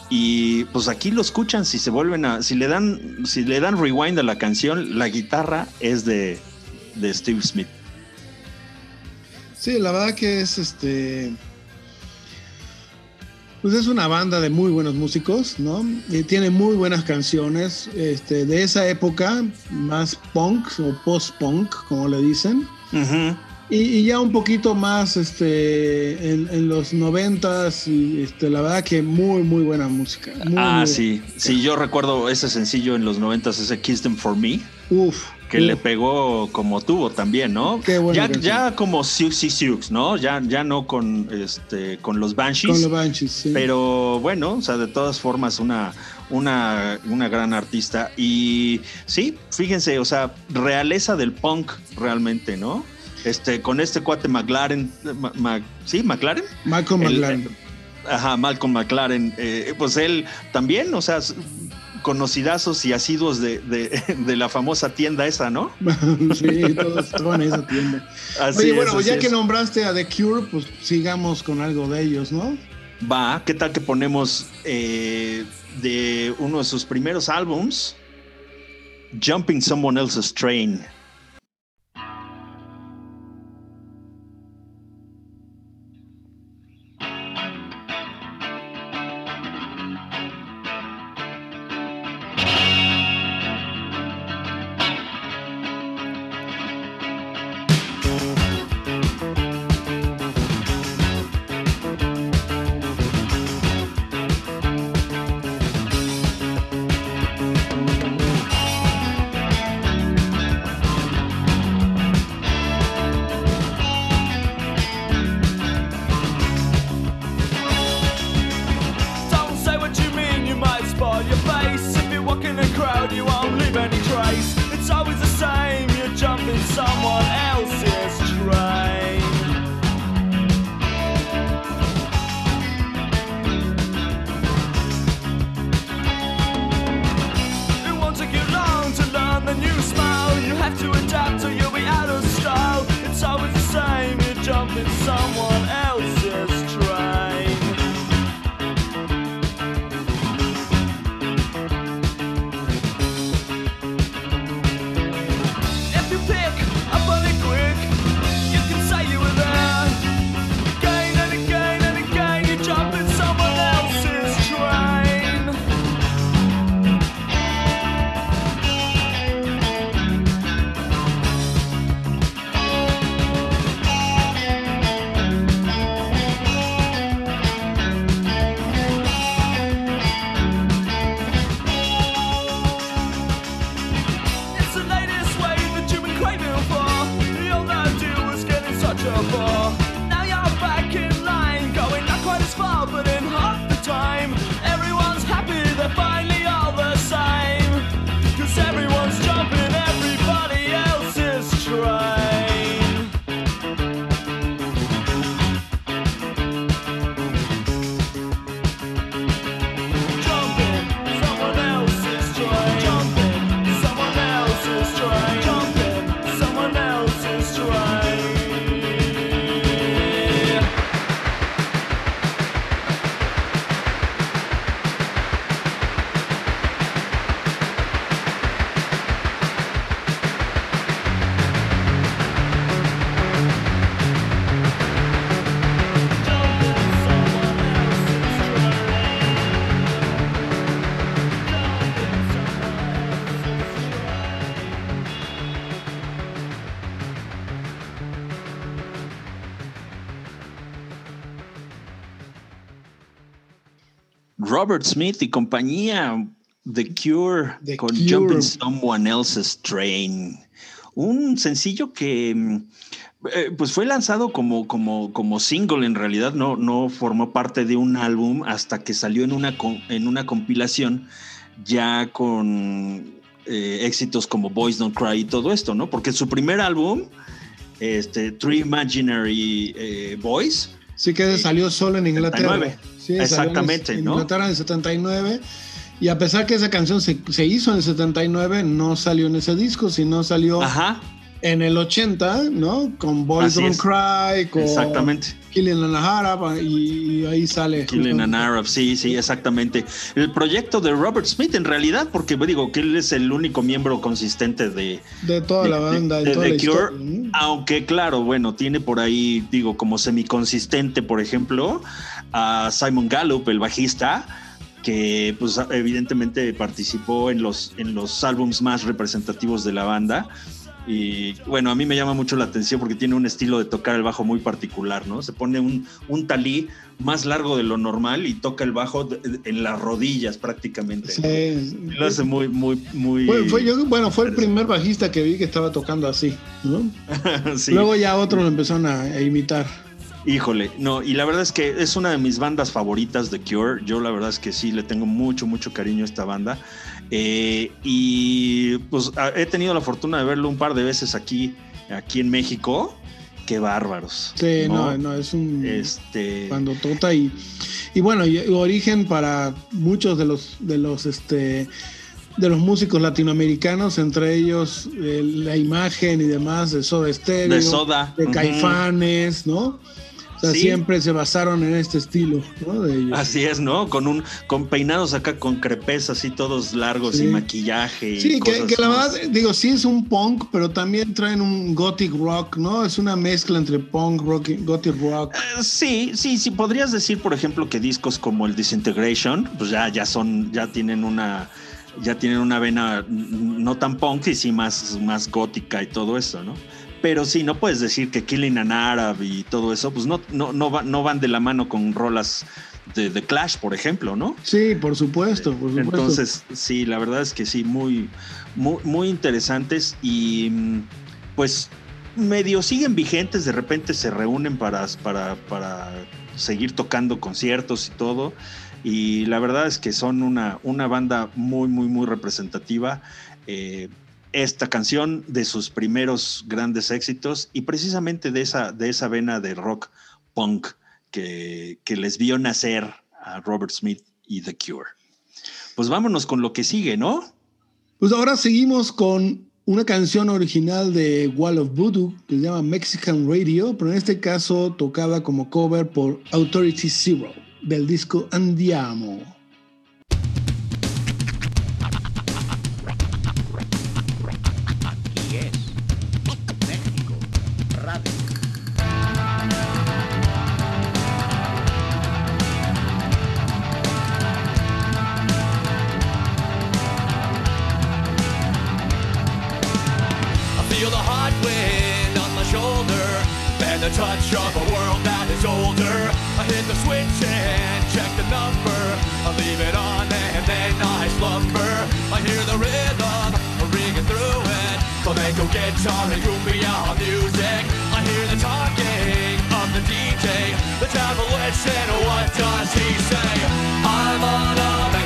B: y pues aquí lo escuchan, si se vuelven a, si le dan, si le dan rewind a la canción, la guitarra es de, de Steve Smith.
A: Sí, la verdad que es este. Pues es una banda de muy buenos músicos, ¿no? Y tiene muy buenas canciones este, de esa época, más punk o post-punk, como le dicen. Y, y ya un poquito más este, en, en los noventas, y este, la verdad que muy, muy buena música. Muy,
B: ah,
A: muy-
B: sí, sí, yo recuerdo ese sencillo en los noventas, ese Kiss Them For Me,
A: Uf.
B: Que le pegó como tuvo también, ¿no?
A: Qué buena
B: ya, como Siouxsie Sioux, ¿no? Ya, ya no con, este, con los Banshees.
A: Con los Banshees, sí.
B: Pero bueno, o sea, de todas formas, una, una, una gran artista. Y sí, fíjense, o sea, realeza del punk realmente, ¿no? Este, con este cuate McLaren, Ma- Ma- ¿sí? McLaren.
A: Malcolm
B: El-
A: McLaren.
B: Ajá, Malcolm McLaren. eh, pues él también, o sea, conocidazos y asiduos de, de, de la famosa tienda esa, ¿no?
A: sí, todos estaban en esa tienda.
B: Así
A: Oye,
B: es,
A: bueno,
B: así
A: ya que nombraste a The Cure, pues sigamos con algo de ellos, ¿no?
B: Va, ¿qué tal que ponemos eh, de uno de sus primeros álbums, Jumping Someone Else's Train? Robert Smith y compañía, The Cure,
A: The
B: con
A: Cure.
B: Jumping Someone Else's Train. Un sencillo que mm, eh, pues fue lanzado como, como, como single, en realidad no, no formó parte de un álbum hasta que salió en una, en una compilación ya con eh, éxitos como Boys Don't Cry y todo esto, ¿no? Porque su primer álbum, este, Three Imaginary eh, Boys,
A: Sí que salió solo en Inglaterra.
B: 79.
A: Sí,
B: Exactamente,
A: en
B: ¿no?
A: Inglaterra en el 79. Y a pesar que esa canción se, se hizo en el 79, no salió en ese disco, sino salió
B: ajá,
A: en el 80, ¿no? Con Boys Don't
B: es.
A: Cry, con
B: exactamente.
A: Killing an Arab, y, y ahí sale.
B: Killing an Arab, sí, sí, exactamente. El proyecto de Robert Smith, en realidad, porque digo que él es el único miembro consistente de,
A: De toda la
B: de-
A: banda, de,
B: de
A: toda
B: The
A: la
B: Cure,
A: historia. ¿no?
B: aunque claro, bueno, tiene por ahí, digo, como semiconsistente, por ejemplo, a Simon Gallup, el bajista, que pues evidentemente participó en los, en los álbums más representativos de la banda. Y bueno, a mí me llama mucho la atención porque tiene un estilo de tocar el bajo muy particular, ¿no? Se pone un, un talí más largo de lo normal y toca el bajo de- de- en las rodillas prácticamente. ¿no?
A: Sí.
B: Lo hace muy, muy, muy.
A: Fue, fue- yo- bueno, fue el primer bajista que vi que estaba tocando así, ¿no?
B: Sí.
A: Luego ya otros lo empezaron a, a imitar.
B: Híjole, no, y la verdad es que es una de mis bandas favoritas de Cure. Yo la verdad es que sí, le tengo mucho, mucho cariño a esta banda. Eh, y pues he tenido la fortuna de verlo un par de veces aquí, aquí en México. Qué bárbaros.
A: Sí, no, no, es un
B: Este.
A: cuando tota y y bueno, y- y origen para muchos de los de los este de los músicos latinoamericanos, entre ellos eh, la imagen y demás de Soda Stereo,
B: De Soda,
A: de. Caifanes, ¿no? O sea,
B: Sí.
A: siempre se basaron en este estilo, ¿no? De ellos.
B: Así es, ¿no? Con un, con peinados acá con crepes así todos largos
A: Sí.
B: y maquillaje. y
A: Sí, que,
B: cosas
A: que la
B: más.
A: verdad, digo, sí es un punk, pero también traen un gothic rock, ¿no? Es una mezcla entre punk, rock, y- gothic rock.
B: Eh, Sí, sí, sí. Podrías decir, por ejemplo, que discos como el Disintegration, pues ya, ya son, ya tienen una, ya tienen una vena no tan punk y sí más, más gótica y todo eso, ¿no? Pero sí, no puedes decir que Killing an Arab y todo eso, pues no, no, no, va- no van de la mano con rolas de The Clash, por ejemplo, ¿no?
A: Sí, por supuesto, por supuesto.
B: Entonces, sí, la verdad es que sí, muy, muy, muy interesantes y mm, pues medio siguen vigentes, de repente se reúnen para, para, para seguir tocando conciertos y todo. Y la verdad es que son una, una banda muy, muy, muy representativa. Eh, esta canción de sus primeros grandes éxitos y precisamente de esa, de esa vena de rock punk que, que les vio nacer a Robert Smith y The Cure. Pues vámonos con lo que sigue, ¿no?
A: Pues ahora seguimos con una canción original de Wall of Voodoo que se llama Mexican Radio, pero en este caso tocada como cover por Authority Zero del disco Andiamo.
C: Flamenco guitar and cumbia music. I hear the talking of the DJ. The devil listen, what does he say? I'm on a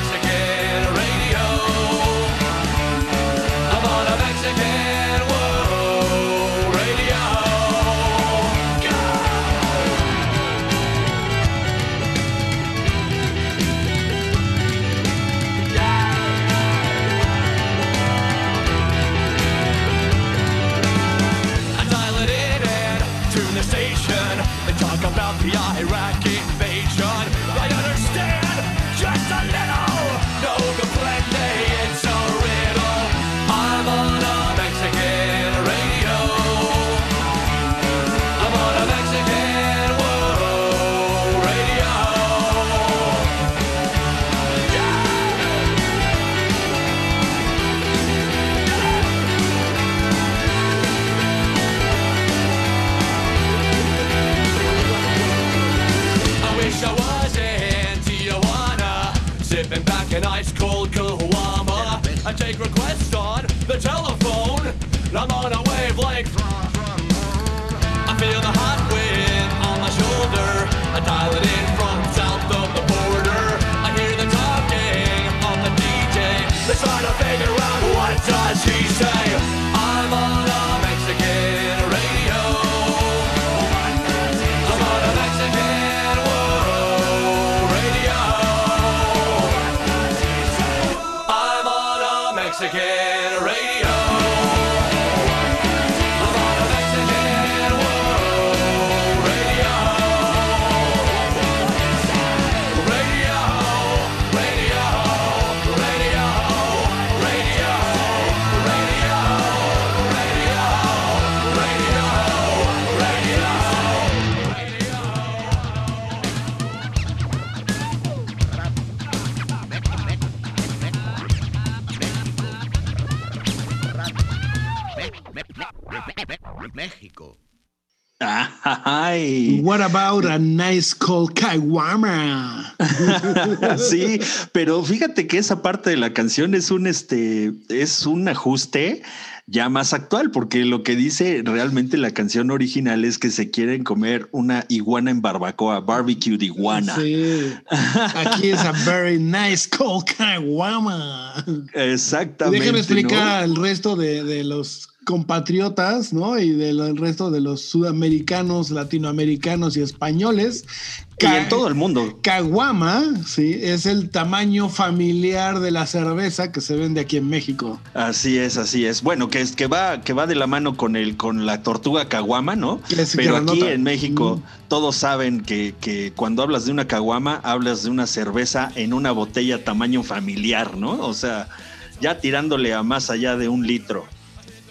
C: a
B: Ay.
A: What about a nice cold caguama?
B: sí, pero fíjate que esa parte de la canción es un este es un ajuste ya más actual, porque lo que dice realmente la canción original es que se quieren comer una iguana en barbacoa, barbecue de iguana.
A: Sí. Aquí es a very nice cold caguama.
B: Exactamente.
A: Déjame
B: ¿no?
A: explicar al resto de, de los compatriotas, ¿no? Y del resto de los sudamericanos, latinoamericanos y españoles.
B: Y en todo el mundo.
A: Caguama, sí, es el tamaño familiar de la cerveza que se vende aquí en México.
B: Así es, así es. Bueno, que es que va, que va de la mano con el, con la tortuga caguama, ¿no?
A: Es
B: Pero aquí en México
A: Mm.
B: todos saben que, que cuando hablas de una caguama, hablas de una cerveza en una botella tamaño familiar, ¿no? O sea, ya tirándole a más allá de un litro.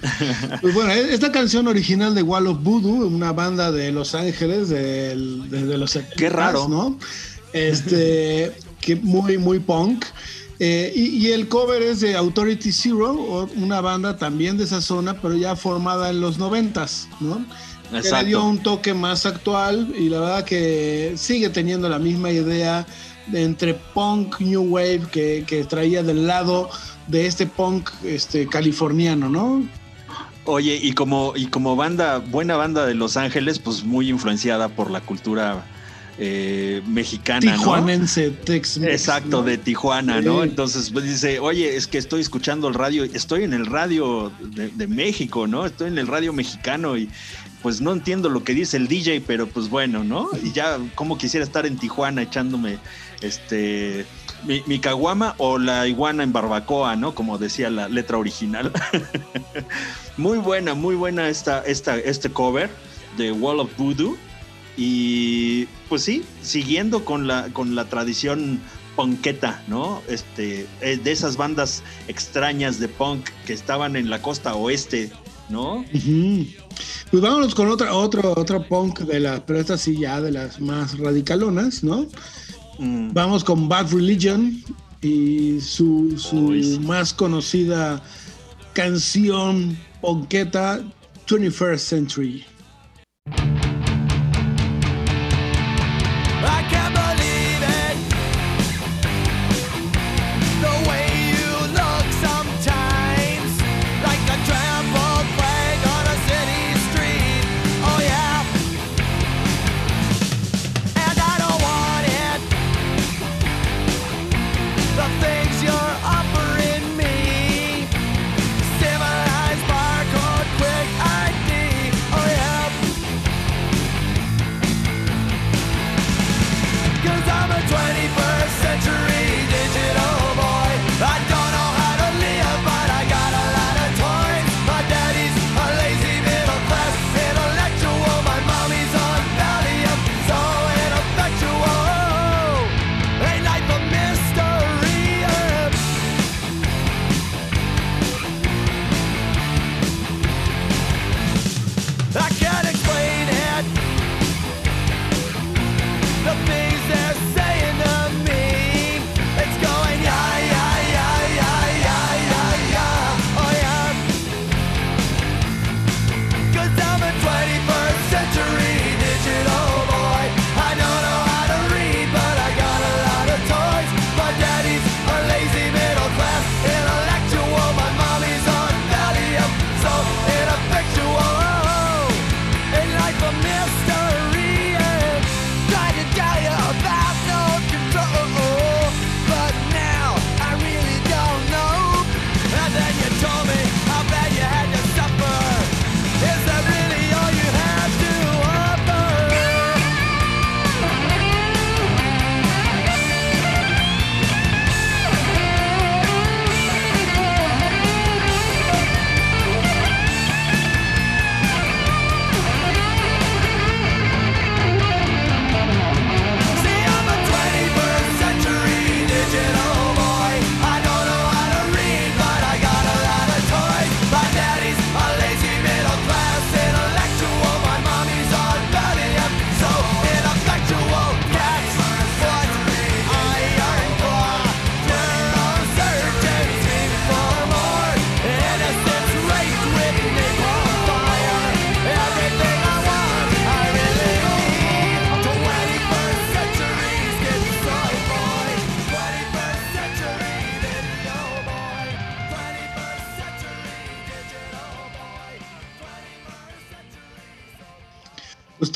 A: Pues bueno, esta canción original de Wall of Voodoo, una banda de Los Ángeles del- desde los 70s,
B: Qué raro.
A: ¿no? Este, que muy, muy punk. Eh, y, y el cover es de Authority Zero, una banda también de esa zona, pero ya formada en los noventas, ¿no? Que le dio un toque más actual y la verdad que sigue teniendo la misma idea de entre punk, new wave que, que traía del lado de este punk este, californiano, ¿no?
B: Oye, y como, y como banda, buena banda de Los Ángeles, pues muy influenciada por la cultura eh, mexicana, ¿no?
A: Tijuanense, tex
B: Exacto, de Tijuana, ¿no? Entonces pues, dice, oye, es que estoy escuchando el radio, estoy en el radio de, de México, ¿no? Estoy en el radio mexicano y pues no entiendo lo que dice el DJ, pero pues bueno, ¿no? Y ya como quisiera estar en Tijuana echándome este mi, mi caguama o la iguana en barbacoa, ¿no? Como decía la letra original. muy buena, muy buena esta, esta, este cover de Wall of Voodoo. Y pues sí, siguiendo con la, con la tradición punketa, ¿no? Este, eh, de esas bandas extrañas de punk que estaban en la costa oeste, ¿no?
A: Pues vámonos con otra, otro, otro punk de las, pero esta sí ya de las más radicalonas, ¿no?
B: Mm,
A: Vamos con Bad Religion y su, su
B: sí.
A: más conocida canción punketa 21st Century.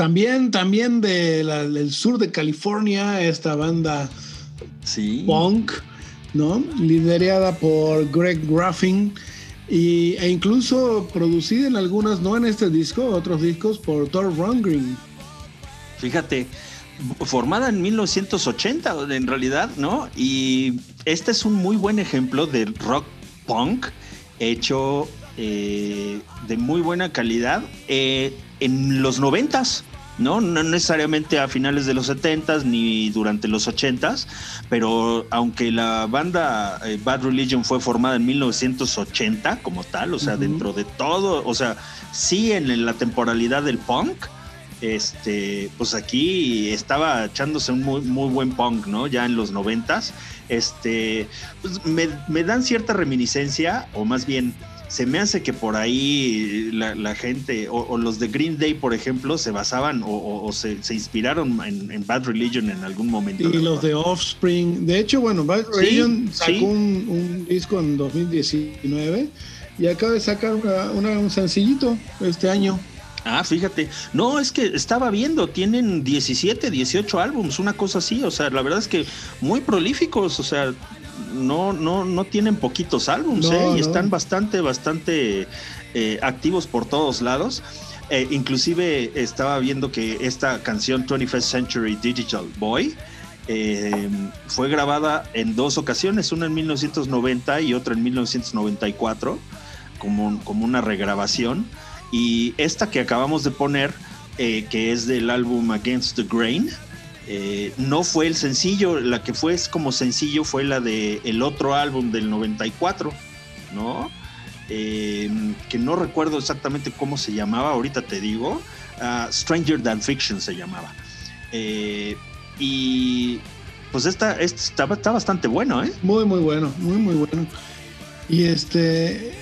A: También, también de la- del sur de California, esta banda
B: Sí.
A: punk, ¿no? Liderada por Greg Graffin y, e incluso producida en algunas, no en este disco, otros discos por Thor Rundgren.
B: Fíjate, formada en 1980 en realidad, ¿no? Y este es un muy buen ejemplo de rock punk hecho eh, de muy buena calidad eh, en los noventas. ¿No? no necesariamente a finales de los 70s ni durante los 80s, pero aunque la banda eh, Bad Religion fue formada en 1980 como tal, o sea, dentro de todo, o sea, sí en la temporalidad del punk, este, pues aquí estaba echándose un muy, muy buen punk, ¿no? Ya en los noventas. Este, pues me, me dan cierta reminiscencia, o más bien, se me hace que por ahí la, la gente, o, o los de Green Day, por ejemplo, se basaban o, o- o se, se inspiraron en, en Bad Religion en algún momento.
A: Y los de Offspring. De hecho, bueno, Bad
B: Sí,
A: Religion sacó
B: sí.
A: un, un disco en 2019 y acaba de sacar una- una- un sencillito este año.
B: Ah, fíjate. No, es que estaba viendo, tienen 17, 18 álbums, una cosa así. O sea, la verdad es que muy prolíficos. O sea, no, no, no tienen poquitos álbums,
A: No,
B: ¿eh? Y
A: no.
B: están bastante, bastante eh, activos por todos lados. Eh, inclusive estaba viendo que esta canción 21st Century Digital Boy eh, fue grabada en dos ocasiones, una en 1990 y otra en 1994, como, como una regrabación. Y esta que acabamos de poner, eh, que es del álbum Against the Grain, eh, no fue el sencillo, la que fue como sencillo fue la de el otro álbum del 94, ¿no? Eh, que no recuerdo exactamente cómo se llamaba, ahorita te digo, ah, Stranger Than Fiction se llamaba. Eh, y pues esta, esta está, está bastante bueno, ¿eh?
A: Muy, muy bueno, muy, muy bueno. Y este.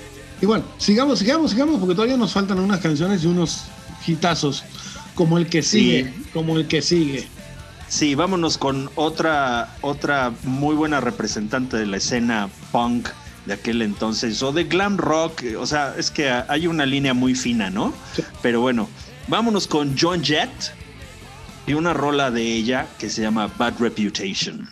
A: Bueno, sigamos, sigamos, sigamos, porque todavía nos faltan unas canciones y unos hitazos. Como el que
B: Sí.
A: sigue, como el que sigue.
B: Sí, vámonos con otra, otra muy buena representante de la escena punk de aquel entonces, o de glam rock, o sea, es que hay una línea muy fina, ¿no?
A: Sí.
B: Pero bueno, vámonos con John Jett y una rola de ella que se llama Bad Reputation.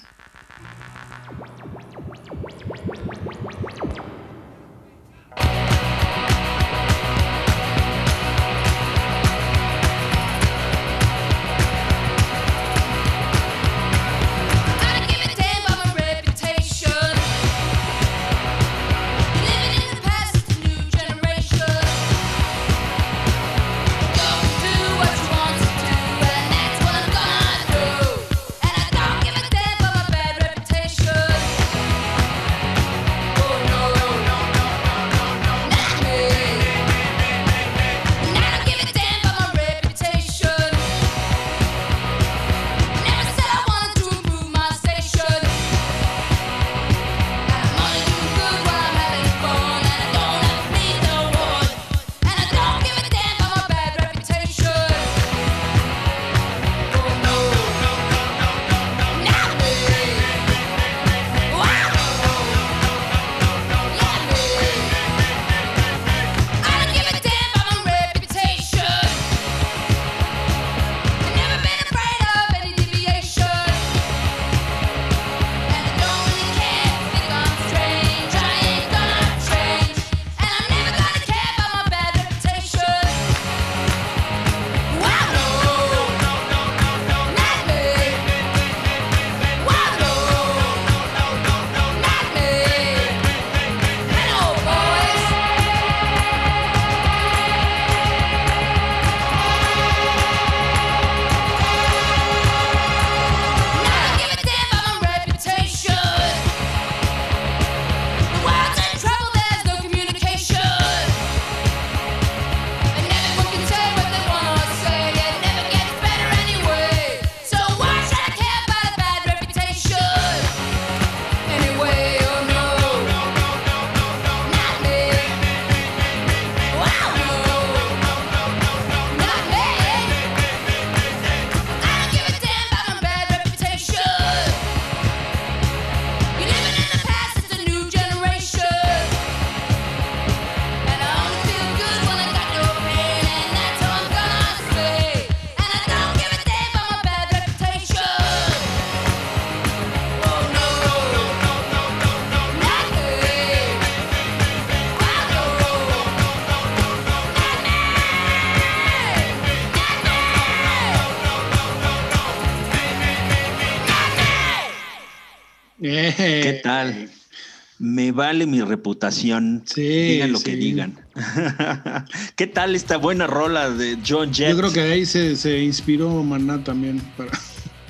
B: Me vale mi reputación.
A: Sí,
B: digan lo que digan. ¿Qué tal esta buena rola de John Jett?
A: Yo creo que ahí se, se inspiró Maná también. Para...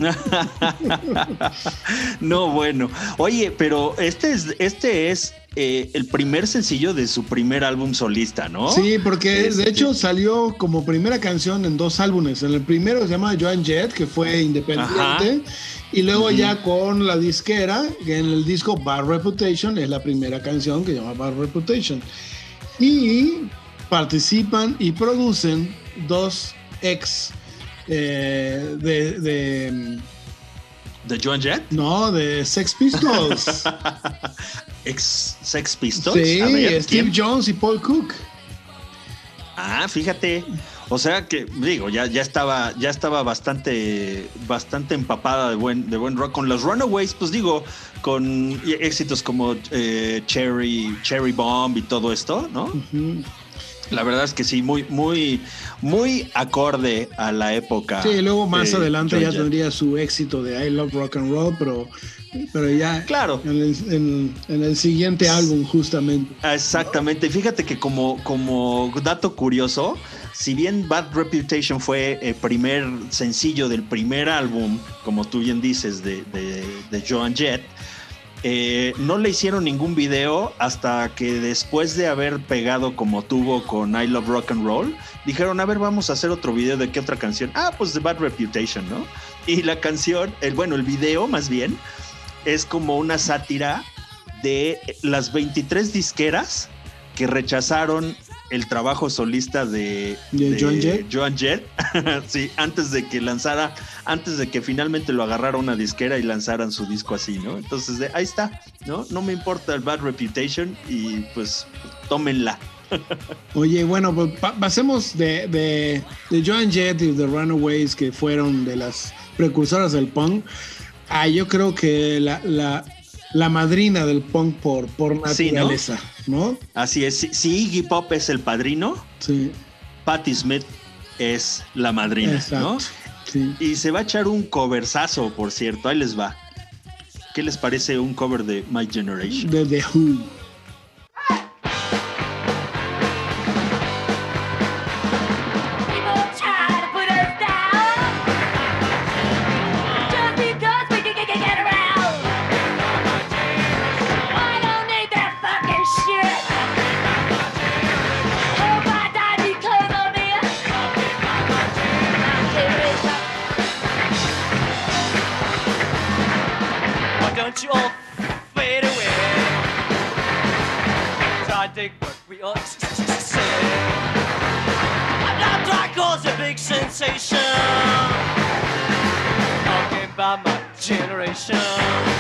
B: no, bueno. Oye, pero este es, este es eh, el primer sencillo de su primer álbum solista, ¿no?
A: Sí, porque
B: Este-
A: de hecho salió como primera canción en dos álbumes. En el primero se llama Joan Jett, que fue independiente.
B: Ajá.
A: Y luego ya con la disquera, que en el disco Bad Reputation es la primera canción que se llama Bad Reputation. Y participan y producen dos ex eh, de, de-
B: ¿De Joan Jett?
A: no, de Sex Pistols.
B: Ex Sex Pistols.
A: sí,
B: ver,
A: Steve
B: ¿quién?
A: Jones y Paul Cook.
B: Ah, fíjate. O sea que, digo, ya, ya estaba, ya estaba bastante, bastante empapada de buen, de buen rock. Con los Runaways, pues digo, con éxitos como eh, Cherry, Cherry Bomb y todo esto, ¿no? La verdad es que sí, muy, muy, muy acorde a la época.
A: Sí, luego más
B: de
A: adelante ya tendría su éxito de I Love Rock and Roll, pero, pero ya
B: Claro.
A: en el, en- en el siguiente álbum justamente.
B: Ah, Exactamente. Fíjate que como, como dato curioso, si bien Bad Reputation fue el primer sencillo del primer álbum, como tú bien dices, de, de, de Joan Jett, eh, no le hicieron ningún video hasta que después de haber pegado como tuvo con I Love Rock and Roll, dijeron, a ver, vamos a hacer otro video de qué otra canción. Ah, pues de Bad Reputation, ¿no? Y la canción, el, bueno, el video más bien, es como una sátira de las 23 disqueras que rechazaron el trabajo solista de,
A: ¿De Joan Jett?
B: Joan Jett. sí, antes de que lanzara, antes de que finalmente lo agarrara una disquera y lanzaran su disco así, ¿no? Entonces, de, ahí está, ¿no? No me importa el Bad Reputation y pues tómenla.
A: Oye, bueno, pues pa- pasemos de, de, de Joan Jett y The Runaways, que fueron de las precursoras del punk, a yo creo que la, la, la madrina del punk por, por
B: Sí, ¿no?
A: naturaleza, ¿no?
B: Así es, si, si Iggy Pop es el padrino,
A: Sí,
B: Patti Smith es la madrina,
A: exacto.
B: ¿no?
A: Sí.
B: Y se va a echar un coversazo, por cierto. Ahí les va. ¿Qué les parece un cover de My Generation?
A: De The Who.
G: Generation.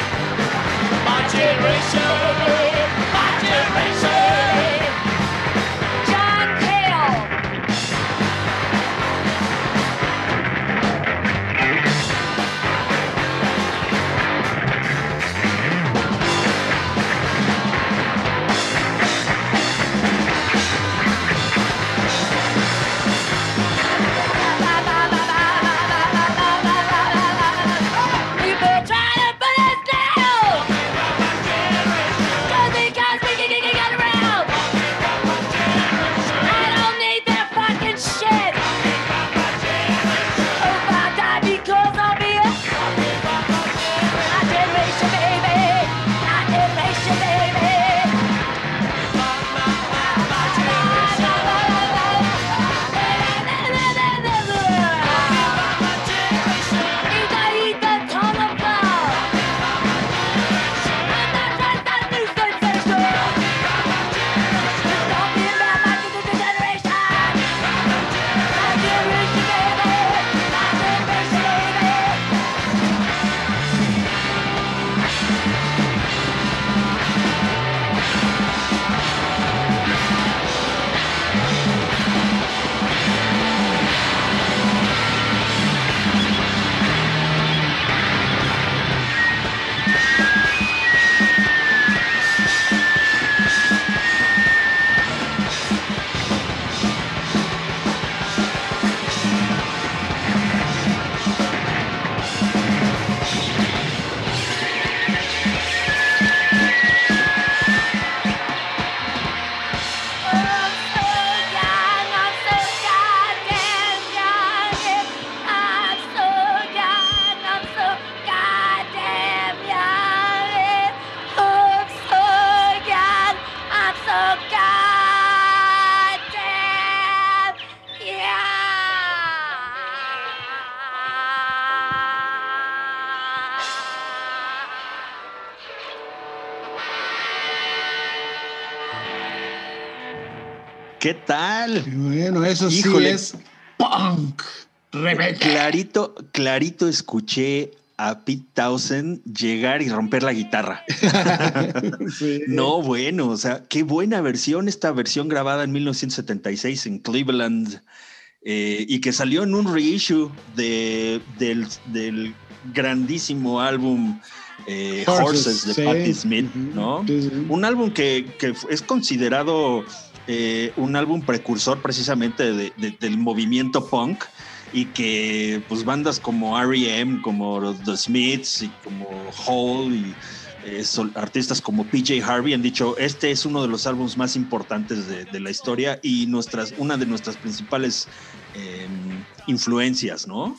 B: ¿Qué tal?
A: Bueno, eso
B: Híjole.
A: sí es punk. Rebelde.
B: Clarito, clarito escuché a Pete Townsend llegar y romper la guitarra.
A: Sí.
B: No, bueno, o sea, qué buena versión, esta versión grabada en 1976 en Cleveland eh, y que salió en un reissue de, del, del grandísimo álbum eh, Horses, de
A: sí.
B: Patti Smith. ¿no?
A: Sí.
B: Un álbum que, que es considerado eh, un álbum precursor precisamente de- de- del movimiento punk y que pues bandas como R.E.M., como The Smiths y como Hole y eh, sol- artistas como PJ Harvey han dicho este es uno de los álbumes más importantes de, de la historia y nuestras, una de nuestras principales eh, influencias, ¿no?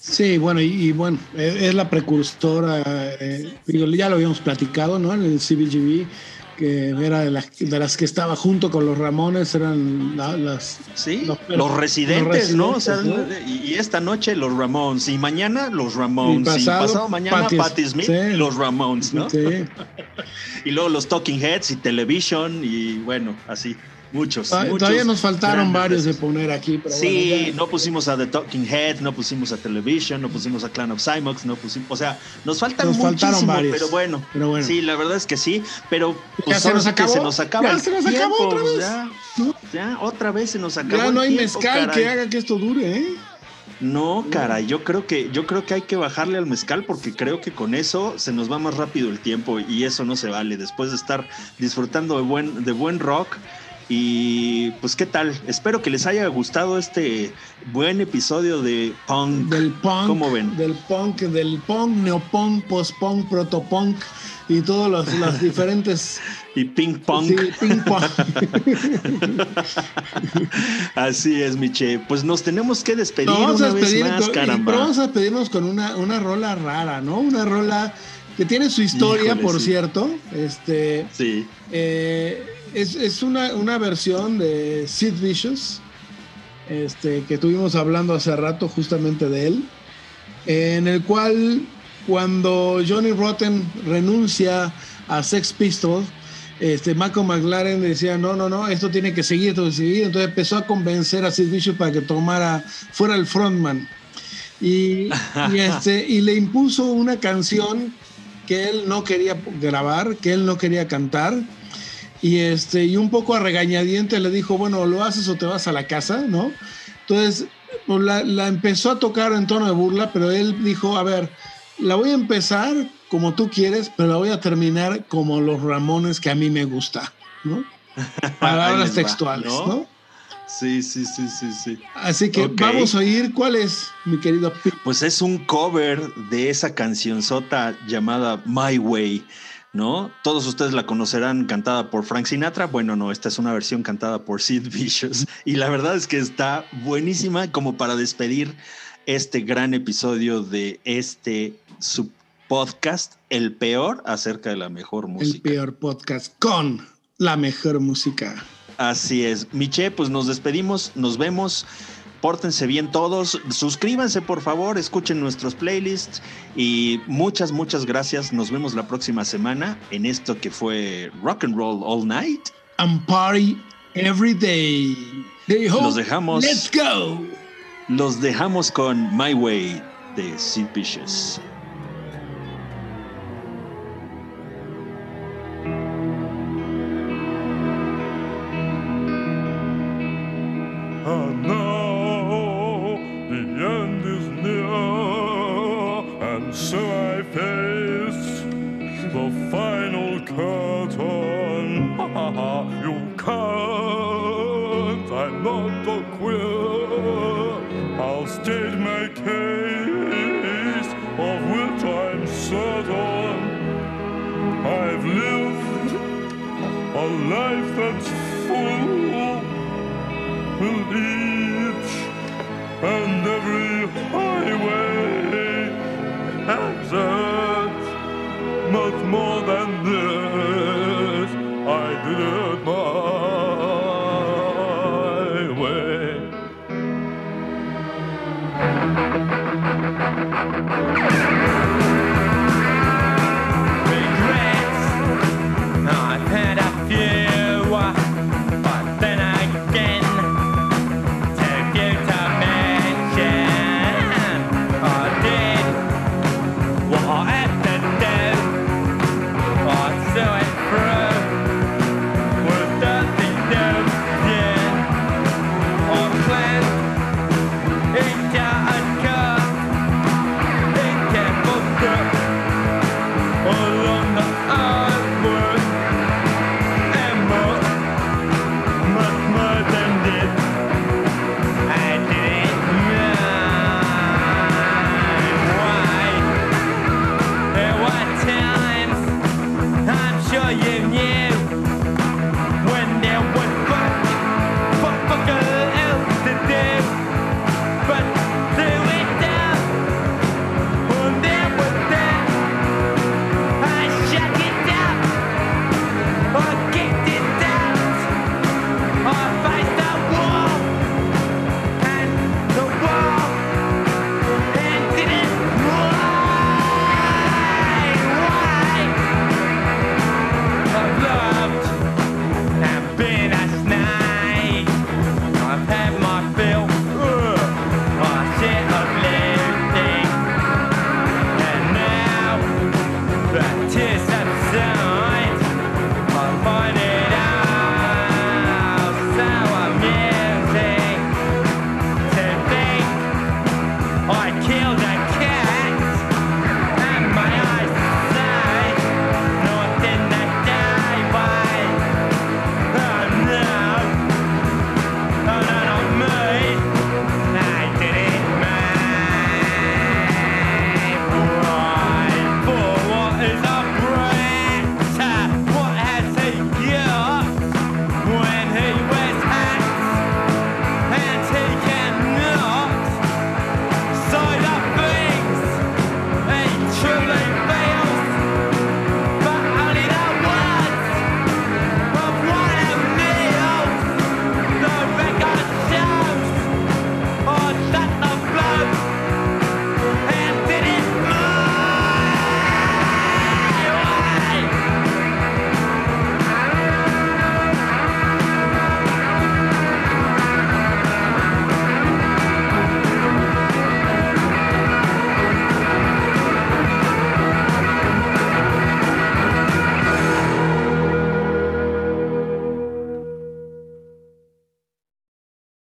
A: Sí, bueno, y, y bueno, es, es la precursora, eh, digo, ya lo habíamos platicado, ¿no? En el CBGB, que era de las, de las que estaba junto con los Ramones, eran la- las...
B: Sí,
A: Los-
B: los, residentes,
A: los
B: ¿no? O sea, Y, y esta noche los Ramones, y mañana los Ramones,
A: Y
B: y
A: pasado,
B: mañana
A: Patti-
B: Patti Smith,
A: sí.
B: los Ramones, ¿no?
A: Sí,
B: Y luego los Talking Heads y Television, y bueno, así, muchos.
A: Todavía-
B: muchos
A: todavía nos faltaron varios de poner aquí, pero
B: Sí,
A: bueno,
B: no pusimos a The Talking Heads, no pusimos a Television, no pusimos a Clan of Cymox, no pusimos, o sea, nos faltan
A: Nos
B: muchísimo,
A: varios,
B: pero bueno,
A: pero bueno.
B: sí, la verdad es que sí, pero pues,
A: Ya se
B: ahora
A: nos acabó,
B: se nos acaba
A: ya se nos acabó otra vez,
B: ya,
A: ¿no?
B: ya, otra vez se nos acabó
A: Ya no hay
B: tiempo,
A: mezcal
B: caray.
A: que haga que esto dure, ¿eh?
B: No, caray, yo creo que yo creo que hay que bajarle al mezcal porque creo que con eso se nos va más rápido el tiempo y eso no se vale después de estar disfrutando de buen de buen rock y pues qué tal. Espero que les haya gustado este buen episodio de Punk.
A: Del punk,
B: ¿Cómo ven?
A: del punk, del punk, neopunk, post-punk, protopunk y todos los, los diferentes...
B: Y Pink Punk.
A: Sí, ping pong.
B: Así es, Miche. Pues nos tenemos que despedir
A: vamos
B: una
A: a
B: vez más,
A: con,
B: caramba.
A: vamos a despedirnos con una, una rola rara, ¿no? Una rola que tiene su historia,
B: Híjole,
A: por
B: sí.
A: cierto. Este,
B: Sí.
A: eh, es es una, una versión de Sid Vicious, este, que estuvimos hablando hace rato justamente de él, en el cual cuando Johnny Rotten renuncia a Sex Pistols, este, Malcolm McLaren decía, no, no, no, esto tiene que seguir, esto tiene que seguir. Entonces empezó a convencer a Sid Vicious para que tomara, fuera el frontman. Y, y, este, y le impuso una canción que él no quería grabar, que él no quería cantar. Y, este, y un poco a regañadiente le dijo, bueno, lo haces o te vas a la casa, ¿no? Entonces pues, la, la empezó a tocar en tono de burla, pero él dijo, a ver, la voy a empezar como tú quieres, pero la voy a terminar como los Ramones que a mí me gusta, ¿no? Palabras textuales,
B: ¿no?
A: ¿no?
B: Sí, sí, sí, sí, sí.
A: Así que
B: Ok.
A: vamos a oír cuál es, mi querido.
B: Pues es un cover de esa cancionzota llamada My Way, ¿no? Todos ustedes la conocerán cantada por Frank Sinatra. Bueno, no, esta es una versión cantada por Sid Vicious. Y la verdad es que está buenísima como para despedir este gran episodio de este su podcast, el peor acerca de la mejor
A: el
B: música.
A: peor podcast con la mejor música.
B: Así es. Miche, pues nos despedimos, nos vemos. Pórtense bien todos. Suscríbanse, por favor, escuchen nuestros playlists. Y muchas, muchas gracias. Nos vemos la próxima semana en esto que fue Rock and Roll All Night.
A: And party every day.
B: Los dejamos.
A: Let's go.
B: Los dejamos con My Way de Sid Vicious.